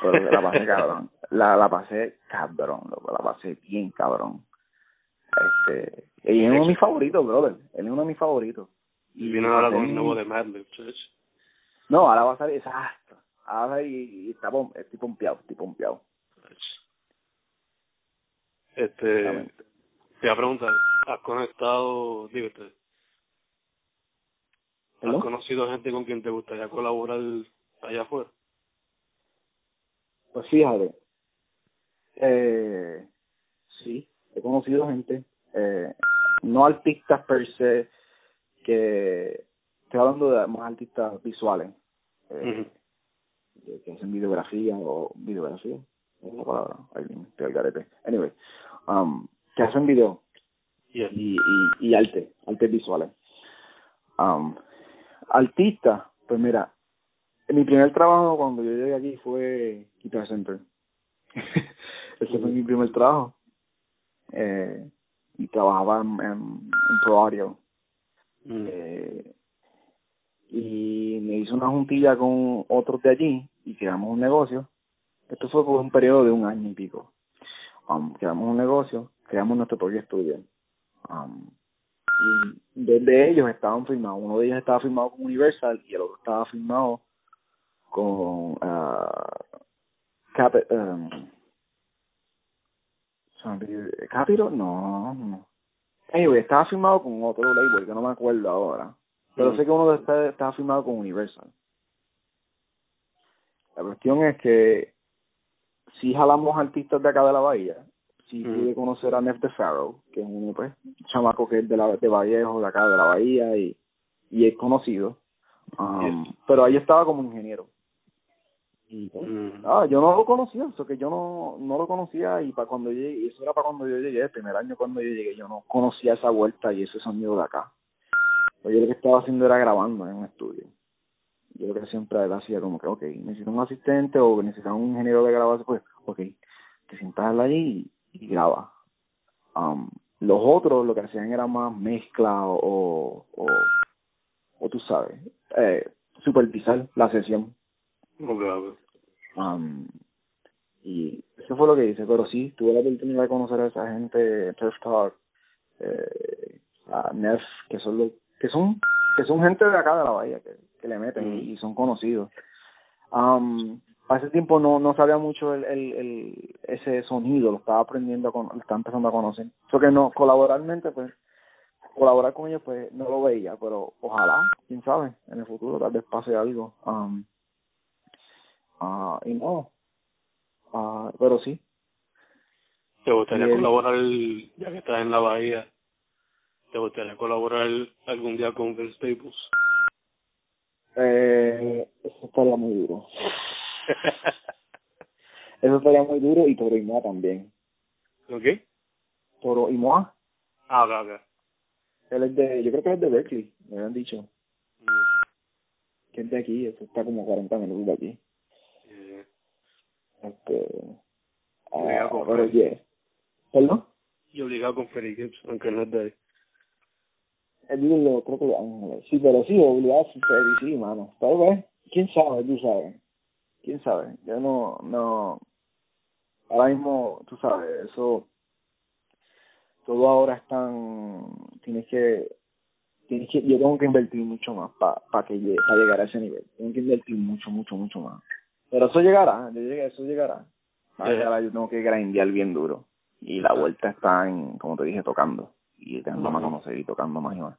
Pero la pasé cabrón. La, la pasé cabrón, loco, la pasé bien cabrón. Este, y es uno de mis favoritos, brother. Él es uno de mis favoritos. Y vino ahora con el nuevo de church. No, ahora va a salir, exacto. Ahora va a salir y, y está, pom- estoy pompeado, estoy pompeado. Este, te iba a preguntar, ¿has conectado, dígate, has conocido gente con quien te gustaría colaborar allá afuera? Pues fíjate, eh, sí, he conocido gente, eh, no artistas per se, que estoy hablando de más artistas visuales, eh, que- que hacen videografía o videografía, es la palabra, ahí estoy al garete. Anyway, um, que hacen video Yeah. y, y, y arte, artes visuales. Um, artista, pues mira, mi primer trabajo cuando yo llegué aquí fue Guitar Center. (laughs) Ese fue mi primer trabajo. Eh, y trabajaba en, en, en Pro Audio. Mm. Eh, y me hice una juntilla con otros de allí y creamos un negocio. Esto fue por un periodo de un año y pico. Um, creamos un negocio, creamos nuestro propio estudio. Um, y dos de ellos estaban firmados. Uno de ellos estaba firmado con Universal y el otro estaba firmado con uh, Cap um, Capitol, no, no. Anyway, estaba firmado con otro label que no me acuerdo ahora. Pero Mm. sé que uno de ustedes estaba firmado con Universal. La cuestión es que si jalamos artistas de acá de la bahía, si Mm. pude conocer a Nef de Farrow, que es un pues, chamaco que es de la de Vallejo, de acá de la bahía y, y es conocido. Um, Pero ahí estaba como ingeniero. Ah, yo no lo conocía, eso que yo no, no lo conocía y para cuando llegué, eso era para cuando yo llegué, el primer año cuando yo llegué, yo no conocía esa vuelta y ese sonido de acá. Pues yo lo que estaba haciendo era grabando en un estudio. Yo lo que siempre él hacía como que, ok, necesito un asistente o necesito un ingeniero de grabación, pues, ok, te sientas allí y, y graba. Um, los otros lo que hacían era más mezcla o, o, o tú sabes, eh, supervisar la sesión. Um, y eso fue lo que hice, pero sí, tuve la oportunidad de conocer a esa gente, Turf Talk, eh, a Nef, que son los, que son, que son gente de acá de la bahía, que, que le meten Mm. y son conocidos. Um, a ese tiempo no, no sabía mucho el, el, el, ese sonido, lo estaba aprendiendo, con, lo estaba empezando a conocer. Eso que no, colaboralmente, pues, colaborar con ellos, pues, no lo veía, pero ojalá, quién sabe, en el futuro tal vez pase algo. Um, ah y no, ah pero sí, ¿Te gustaría él- colaborar, ya que estás en la bahía, te gustaría colaborar algún día con Vince Staples? eh, eso estaría muy duro. (laughs) Eso estaría muy duro y Toro y Moa también. ¿Ok? Toro y Moa, Ah, ok, ok. él es de, yo creo que es de Berkeley, me habían dicho, Mm. que es de aquí, eso está como 40 minutos de aquí. Este, Obligado ah, con pero yeah. ¿Perdón? Y obligado con Gibbs, aunque no es de ahí. Los, creo que Ángeles. Sí, pero sí, obligado sí, sí, sí, mano. Tal vez, quién sabe, tú sabes. Quién sabe. Yo no, no, ahora mismo, tú sabes, eso, todo ahora es tan, tienes que, tienes que, yo tengo que invertir mucho más para pa que llegue, para llegar a ese nivel. Tengo que invertir mucho, mucho, mucho más. Pero eso llegará, yo llegué, eso llegará. A Sí. llegar, yo tengo que grindear bien duro. Y la vuelta está en, como te dije, tocando. Y a Ujú. conocer y tocando más y más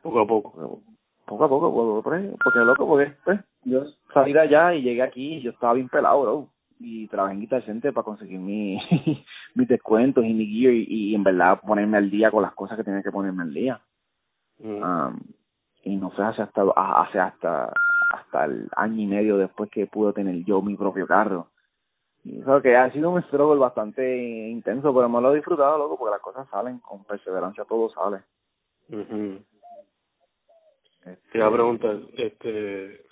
Poco a poco. poco poco a poco, poco, porque, porque loco, porque pues, yo salí de allá y llegué aquí y yo estaba bien pelado, bro. Y trabajé en Guitar Center para conseguir mi, (laughs) mis descuentos y mi gear y, y en verdad ponerme al día con las cosas que tenía que ponerme al día. Mm. Um, y no fue hace hasta, a- hace hasta, hasta el año y medio después que pude tener yo mi propio carro. Y eso que ha sido un struggle bastante intenso, pero me lo he disfrutado, loco, porque las cosas salen, con perseverancia todo sale. Este, Te iba a preguntar, este,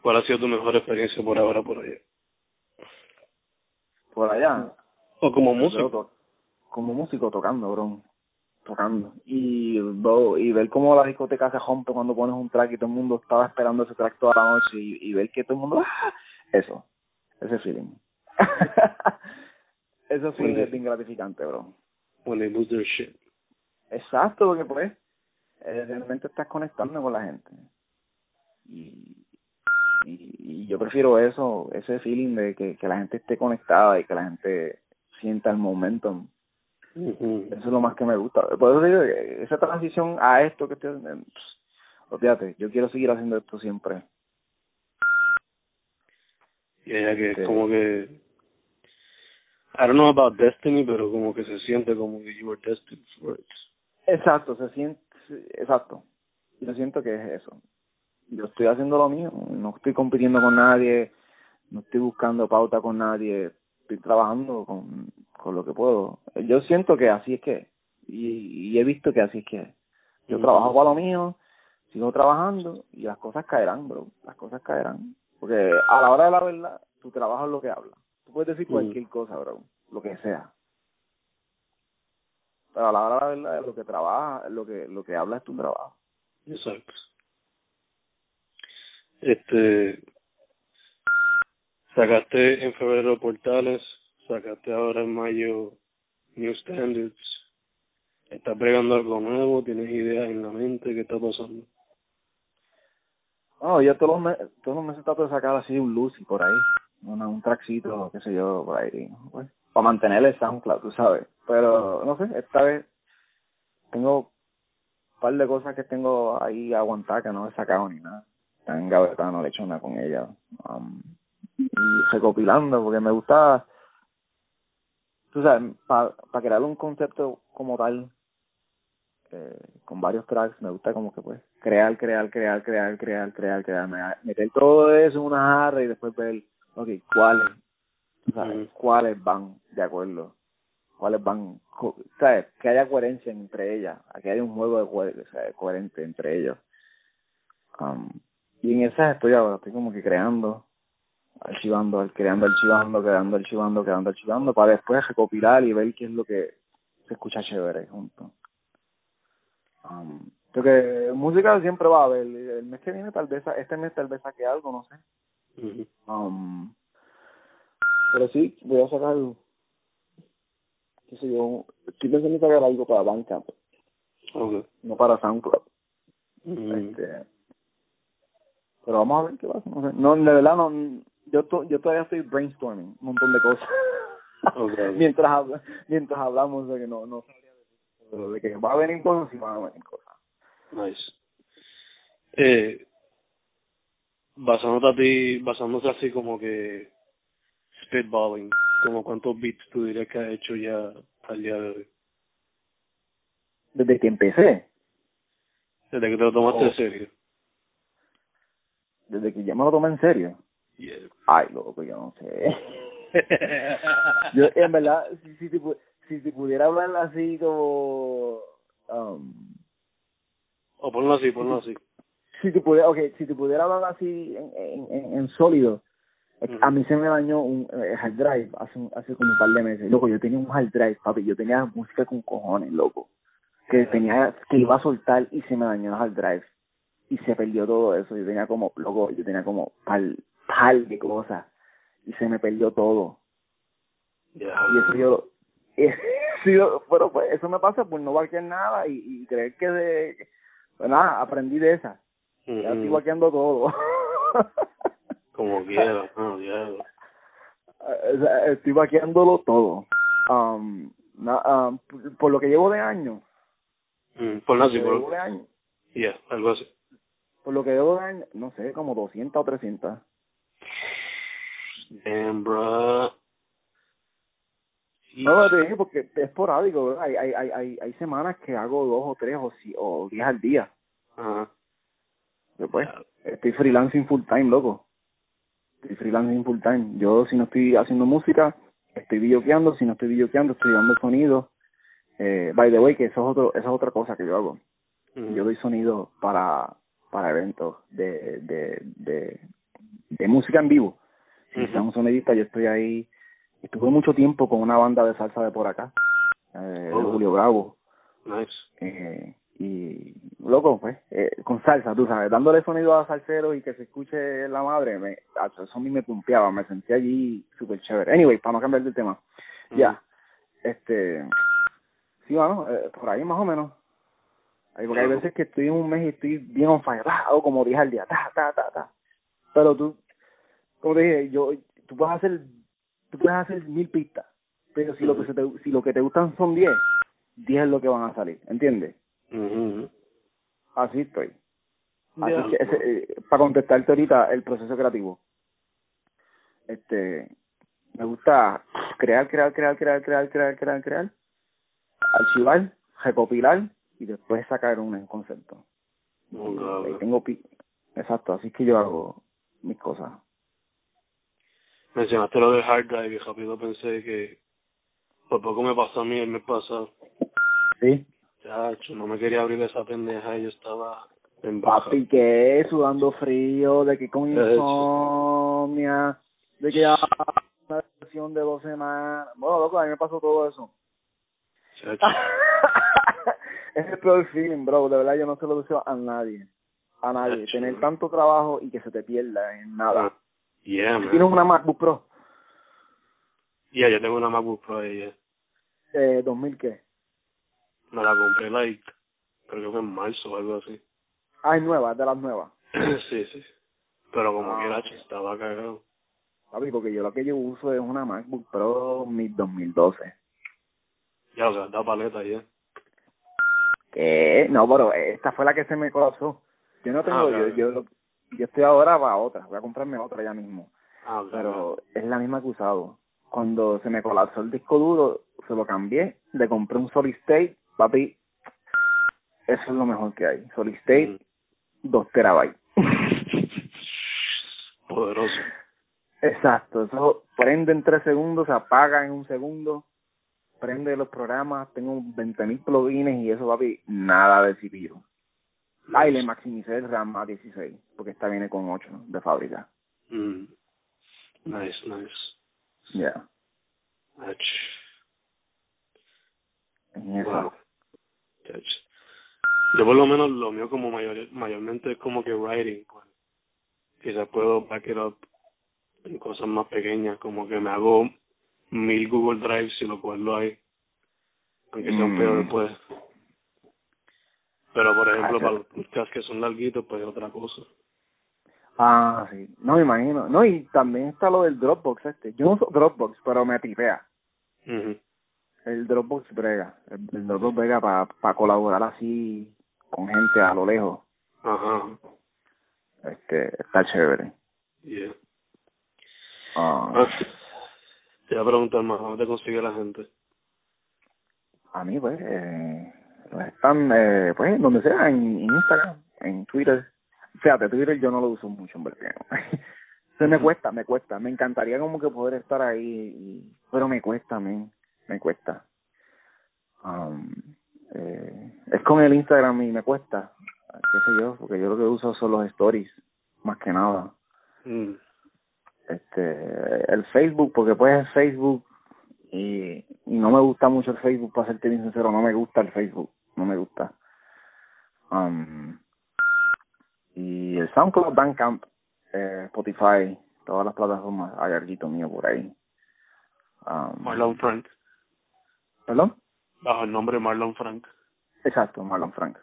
¿cuál ha sido tu mejor experiencia por ahora por allá? Por allá, O como músico. como músico tocando, bro. Tocando. Y, y ver cómo la discoteca se rompe cuando pones un track y todo el mundo estaba esperando ese track toda la noche y, y ver que todo el mundo... ¡ah! Eso. Ese feeling. (laughs) Feeling Bueno. es bien gratificante, bro. When they lose their shit. Exacto, porque pues eh, realmente estás conectando con la gente. Y, y, y yo prefiero eso, ese feeling de que, que la gente esté conectada y que la gente sienta el momentum. Eso es lo más que me gusta. Por eso digo que esa transición a esto que estoy haciendo, pss, olvídate, yo quiero seguir haciendo esto siempre. Y ella que Sí. como que I don't know about destiny, pero como que se siente como que you were destined for it. Exacto, se siente, exacto. Yo siento que es eso. Yo estoy haciendo lo mío, no estoy compitiendo con nadie, no estoy buscando pauta con nadie, estoy trabajando con, con lo que puedo. Yo siento que así es que, es. y, y he visto que así es que. es. Yo trabajo para lo mío, sigo trabajando y las cosas caerán, bro, las cosas caerán. Porque a la hora de la verdad, tu trabajo es lo que habla. Tú puedes decir cualquier cosa, bro, lo que sea. pero a la hora de la verdad lo que trabaja lo que lo que habla es tu trabajo Exacto. Este, sacaste en febrero Portales, sacaste ahora en mayo New Standards. ¿Estás bregando algo nuevo? ¿Tienes ideas en la mente? ¿Qué está pasando? No, yo todos los, meses, todos los meses trato de sacar así un Lucy por ahí, una, un traxito, qué sé yo, por ahí, pues, para mantener el SoundCloud, tú sabes. Pero, no sé, esta vez tengo un par de cosas que tengo ahí aguantar que no he sacado ni nada. Están engavetadas, no le he hecho con ella. Um, y recopilando, porque me gusta, tú sabes, para pa crear un concepto como tal, eh, con varios tracks, me gusta como que pues crear, crear, crear, crear, crear, crear, crear, meter todo eso en una jarra y después ver, ok, cuáles, sabes, cuáles van de acuerdo, cuáles van, sabes, que haya coherencia entre ellas, que haya un juego de coherencia, coherente entre ellos. Um, y en esas estoy ahora, estoy como que creando, archivando, creando, archivando, creando, archivando, creando, archivando, para después recopilar y ver qué es lo que se escucha chévere junto. Um, porque música siempre va a haber. El mes que viene tal vez, este mes tal vez saque algo, no sé. um, pero sí, voy a sacar, qué sé yo, estoy pensando en sacar algo para Bandcamp. Okay. No para SoundCloud. este, pero vamos a ver qué pasa. No, sé. no de verdad, no, yo, to, yo todavía estoy brainstorming un montón de cosas. (laughs) Okay. (laughs) mientras, habla, mientras hablamos de que no, no sabría de, que va a venir cosas, sí van a venir cosas. Nice. Eh, basándote a ti, basándote así como que spitballing, como cuántos beats tú dirías que has hecho ya al día de hoy. Desde que empecé. Desde que te lo tomaste Oh. en serio. Desde que ya me lo tomé en serio. Yeah. Ay, loco, yo no sé. (laughs) yo, en verdad, si, si, te, si te pudiera hablar así como... Um, o ponlo así, ponlo así. si te pudiera, okay, si te pudiera hablar así en, en, en, sólido, a mí se me dañó un eh, hard drive hace, hace como un par de meses. Loco, yo tenía un hard drive, papi, yo tenía música con cojones, loco. Que tenía, que iba a soltar y se me dañó el hard drive. Y se perdió todo eso. Yo tenía como, loco, yo tenía como par, par de cosas. Y se me perdió todo. Y eso yo, sí, (laughs) pero pues eso me pasa por no vaquear nada y, y creer que de, pues nada, aprendí de esa. Ya estoy vaqueando todo. (laughs) Como quiera, no, ya. O sea, estoy vaqueándolo todo. Um, na- um, por- por lo que llevo de año, Mm, por lo que llevo de año, yeah, algo así. por lo que llevo de año, no sé, como 200 o 300. Damn, bro. No, pero te dije porque es esporádico, ¿verdad? Hay, hay, hay, hay, hay semanas que hago dos o tres o, si, o diez al día. Ajá. Después, estoy freelancing full time, loco. Estoy freelancing full time. Yo, si no estoy haciendo música, estoy videoqueando. Si no estoy videoqueando, estoy dando sonido. Eh, by the way, que eso es, otro, eso es otra cosa que yo hago. Yo doy sonido para, para eventos de, de, de, de música en vivo. Un sonidista, yo estoy ahí. Estuve mucho tiempo con una banda de salsa de por acá, eh, de Oh. Julio Bravo. Nice. Eh, y loco, pues, eh, con salsa, tú sabes, dándole sonido a salseros y que se escuche la madre, me, eso a mí me pumpeaba, me sentía allí súper chévere. Anyway, para no cambiar de tema, ya, este, sí, bueno, eh, por ahí más o menos. Ahí, porque hay veces que estoy en un mes y estoy bien on fire, ah, hago como 10 al día, ta, ta, ta, ta. Pero tú, como te dije, yo, tú puedes hacer, tú puedes hacer mil pistas, pero si lo que se te, si lo que te gustan son 10, 10 es lo que van a salir, ¿entiendes? Ujú. Así estoy. Así que ese, eh, para contestarte ahorita el proceso creativo. Este, me gusta crear, crear, crear, crear, crear, crear, crear, crear, archivar, recopilar y después sacar un concepto. Ahí ok. tengo pi exacto, así que yo hago mis cosas. Mencionaste lo del hard drive y rápido pensé que por poco me pasó a mí el mes pasado. ¿Sí? Chacho, no me quería abrir esa pendeja y yo estaba en baja. Papi, que sudando frío, de que con insomnia, de que ya una versión de dos semanas. Bueno, loco, a mí me pasó todo eso. Chacho. (laughs) es el peor feeling, bro. De verdad, yo no se lo deseo a nadie. A nadie. Tener tanto trabajo y que se te pierda en nada. Yeah, man. Tienes una MacBook Pro, Yeah, yo tengo una MacBook Pro yeah. eh, 2000 qué. Me la compré, like, creo que fue en marzo o algo así. Ah, es nueva, es de las nuevas. (clears throat) sí, sí. Pero como Ah, quiera, estaba cagado. Papi, porque yo lo que yo uso es una MacBook Pro mid 2012. Ya, o sea, da paleta ya. ¿Qué? No, pero esta fue la que se me colapsó. Yo no tengo, Ah, yo, yo, yo estoy ahora para otra, voy a comprarme otra ya mismo. Ah. Pero es la misma que he usado. Cuando se me colapsó el disco duro, se lo cambié, le compré un Solid State, papi, eso es lo mejor que hay. Solid State, Mm. 2 terabytes. (laughs) Poderoso. Exacto, eso prende en 3 segundos, se apaga en un segundo, prende los programas, tengo 20.000 plugins y eso, papi, nada de CPU. Ah, y le maximicé el RAM a 16, porque esta viene con 8 de fábrica. Mm. Nice, nice. Ya, Ach. Wow. Ach. Yo por lo menos lo mío como mayor, mayormente es como que writing, pues. Quizás puedo back it up en cosas más pequeñas, como que me hago mil Google Drive si lo cual lo hay. Aunque sea un Mm. pedo después. Pero por ejemplo, Ah, para los podcasts que son larguitos, pues es otra cosa. Ah, sí. No me imagino. No, y también está lo del Dropbox este. Yo no uso Dropbox, pero me tripea. Ujú. El Dropbox brega. El, el Dropbox brega para pa colaborar así con gente a lo lejos. Ajá. Este, está chévere. Yeah. Ah, Ah, te voy a preguntar más, ¿dónde consigue la gente? a mí, pues, eh, están, eh, pues, donde sea, en, en Instagram, en Twitter. Fíjate, Twitter yo no lo uso mucho, en verdad. (laughs) Me cuesta, me cuesta. Me encantaría como que poder estar ahí, y, pero me cuesta, men. Me cuesta. Um, eh, es con el Instagram y me cuesta. Qué sé yo, porque yo lo que uso son los stories, más que nada. Mm. Este, el Facebook, porque pues es Facebook y, no me gusta mucho el Facebook, para serte bien sincero, no me gusta el Facebook, no me gusta. Um, y el SoundCloud, Bandcamp, eh, Spotify, todas las plataformas, hay algo mío por ahí. Um, Marlon Frank. ¿Perdón? Bajo el nombre Marlon Frank. Exacto, Marlon Frank.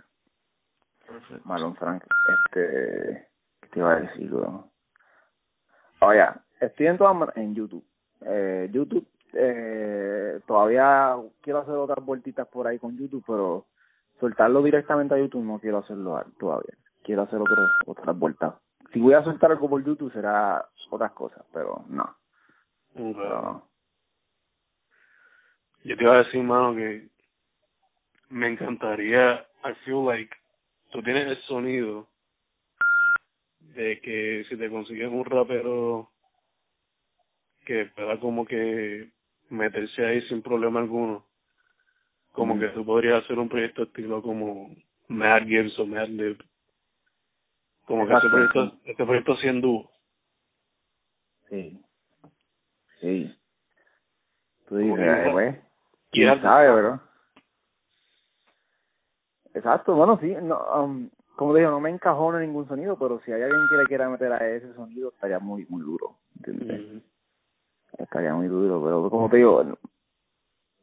Perfecto. Marlon Frank. Este, ¿qué te iba a decir? Oye, estoy en todas en YouTube. Eh, YouTube, eh, todavía quiero hacer otras vueltitas por ahí con YouTube, pero soltarlo directamente a YouTube no quiero hacerlo todavía. Quiero hacer otros, otras vueltas. Si voy a soltar algo por YouTube será otras cosas, pero no. Pero no. Yo te iba a decir, mano, que me encantaría, I feel like, tú tienes el sonido de que si te consigues un rapero que pueda como que meterse ahí sin problema alguno, como Mm. que tú podrías hacer un proyecto estilo como Mad Gibbs o Mad Lib. Como que Exacto, proyecto, sí. este proyecto así en dúo. Sí. Sí. Tú dices, que- eh, pues, Y quién sabe, bro. Exacto, bueno, sí, no, um, como te digo, no me encajono en ningún sonido, pero si hay alguien que le quiera meter a ese sonido, estaría muy, muy duro, ¿entiendes? Estaría muy duro, pero como te digo,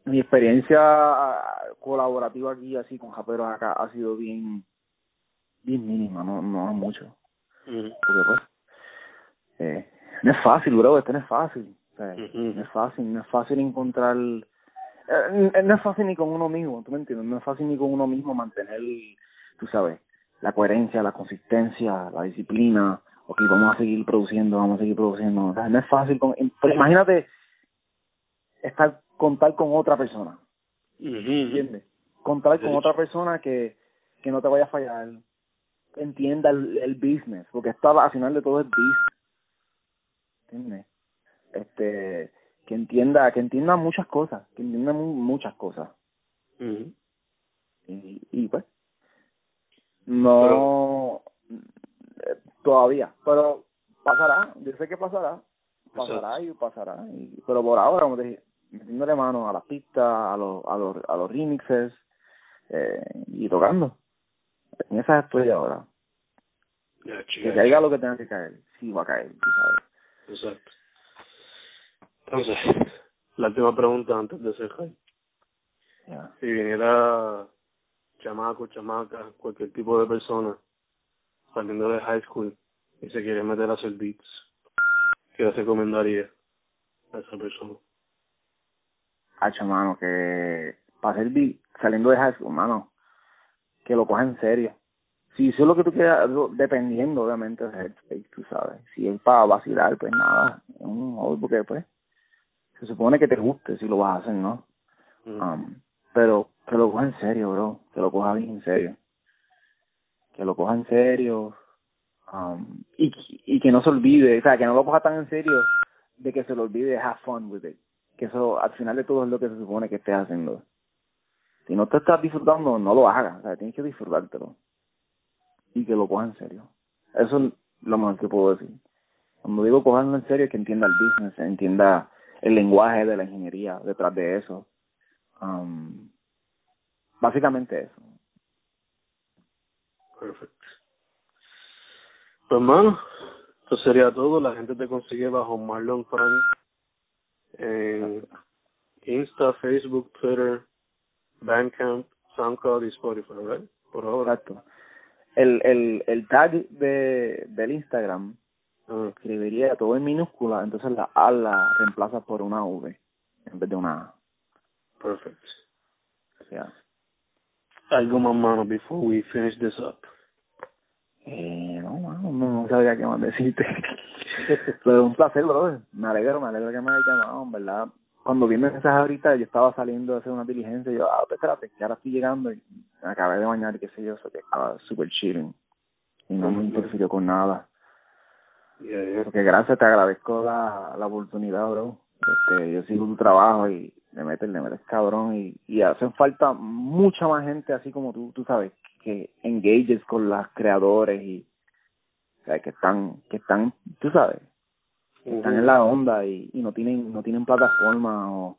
mi experiencia ah, colaborativa aquí, así con japeros acá, ha sido bien, bien mínima, no, no mucho. Porque pues, eh, no es fácil, bro, esto no es fácil. O sea, Ujú. No es fácil, no es fácil encontrar... eh, no es fácil ni con uno mismo, ¿tú me entiendes? No es fácil ni con uno mismo mantener, tú sabes, la coherencia, la consistencia, la disciplina. Ok, vamos a seguir produciendo, vamos a seguir produciendo. O sea, no es fácil. Con, pero imagínate estar contar con otra persona. Contar con otra persona que, que no te vaya a fallar, entienda el, el business, porque esto al final de todo es business, ¿entiendes? Este, que entienda, que entienda muchas cosas, que entienda mu- muchas cosas, y, y pues, no, eh, todavía, pero pasará, yo sé que pasará, pasará y pasará, y, pero por ahora, como te dije, metiéndole mano a las pistas, a los, a los, a los remixes, eh, y tocando. En esas estoy ahora. Que caiga lo que tenga que caer. Sí va a caer, sabes. Exacto. Entonces, la última pregunta antes de cerrar. Ya. Si viniera chamaco, chamaca, cualquier tipo de persona saliendo de high school y se quiere meter a hacer beats, ¿qué le recomendaría a esa persona? Hacho, mano, que para hacer beat, saliendo de high school, mano, que lo coja en serio. Si eso es lo que tú quieras, dependiendo obviamente del headspace, tú sabes. Si es para vacilar, pues nada, es un hobby porque pues se supone que te guste si lo vas a hacer, ¿no? Mm. Um, pero que lo coja en serio, bro, que lo coja bien en serio. Que lo coja en serio um, y, y que no se olvide, o sea, que no lo coja tan en serio de que se lo olvide have fun with it. Que eso al final de todo es lo que se supone que estés haciendo. Si no te estás disfrutando, no lo hagas, o sea, tienes que disfrutártelo. Y que lo coja en serio. Eso es lo mejor que puedo decir. Cuando digo cogerlo en serio, es que entienda el business, entienda el lenguaje de la ingeniería detrás de eso. Um, básicamente eso. Perfecto. Pues hermano, eso sería todo. La gente te consigue bajo Marlon Frank en Insta, Facebook, Twitter, Bandcamp, SoundCloud y Spotify, ¿right? Por ahora. Exacto. El, el, el tag de, del Instagram Ah, escribiría todo en minúscula, entonces la A la reemplaza por una V en vez de una A. perfect. O sea, Algo más, mano, before we finish this up. Eh, no, no, no sabía qué más decirte. (laughs) Pero un placer, brother. Me alegro, me alegro que me hayas llamado, en verdad. Cuando vi el mensaje ahorita, yo estaba saliendo a hacer una diligencia y yo, ah, pues espérate, que ahora estoy llegando y me acabé de bañar y qué sé yo, eso que estaba súper chilling. Y no me interfirió con nada. Yeah, yeah. Porque gracias, te agradezco la, la oportunidad, bro. Este, yo sigo tu trabajo y le metes, le metes cabrón y, y hacen falta mucha más gente así como tú, tú sabes, que engages con los creadores y o sea, que están, que están, tú sabes, que están en la onda y, y no tienen, no tienen plataforma o,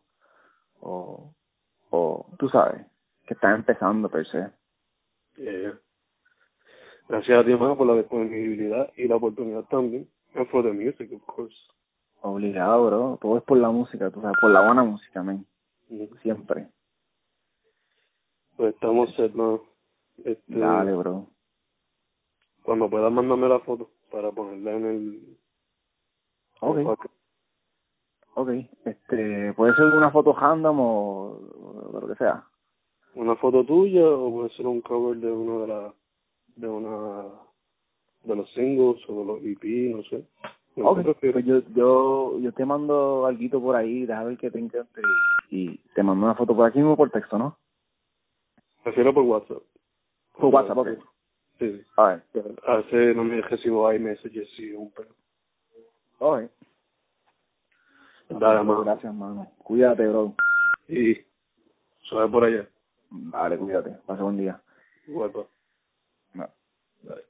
o, o, tú sabes, que están empezando per se. Yeah, yeah. Gracias a ti, mano, por la disponibilidad y la oportunidad también. And for the music, of course. Obligado, bro. Todo es por la música, tú sabes, por la buena música, men. Ujú. Siempre. Pues estamos set, mano. Este, Dale, bro. Cuando puedas, mándame la foto para ponerla en el... Ok. Ok. Ok, este, puede ser una foto random o, o lo que sea. Una foto tuya o puede ser un cover de uno de la... de una... de los singles o de los EP, no sé. Lo Ok, que pues yo, yo, yo te mando algo por ahí, déjame ver qué te encanta y, y te mando una foto por aquí mismo por texto, ¿no? Prefiero por WhatsApp. Por WhatsApp, ok. Sí, sí. A ver, A veces no me recibo iMessages y un pero. ok. Dale, mano. Gracias, mano. Cuídate, bro. Y suave por allá. Vale, cuídate. Pasa buen día. Igual, pa. No. Bye.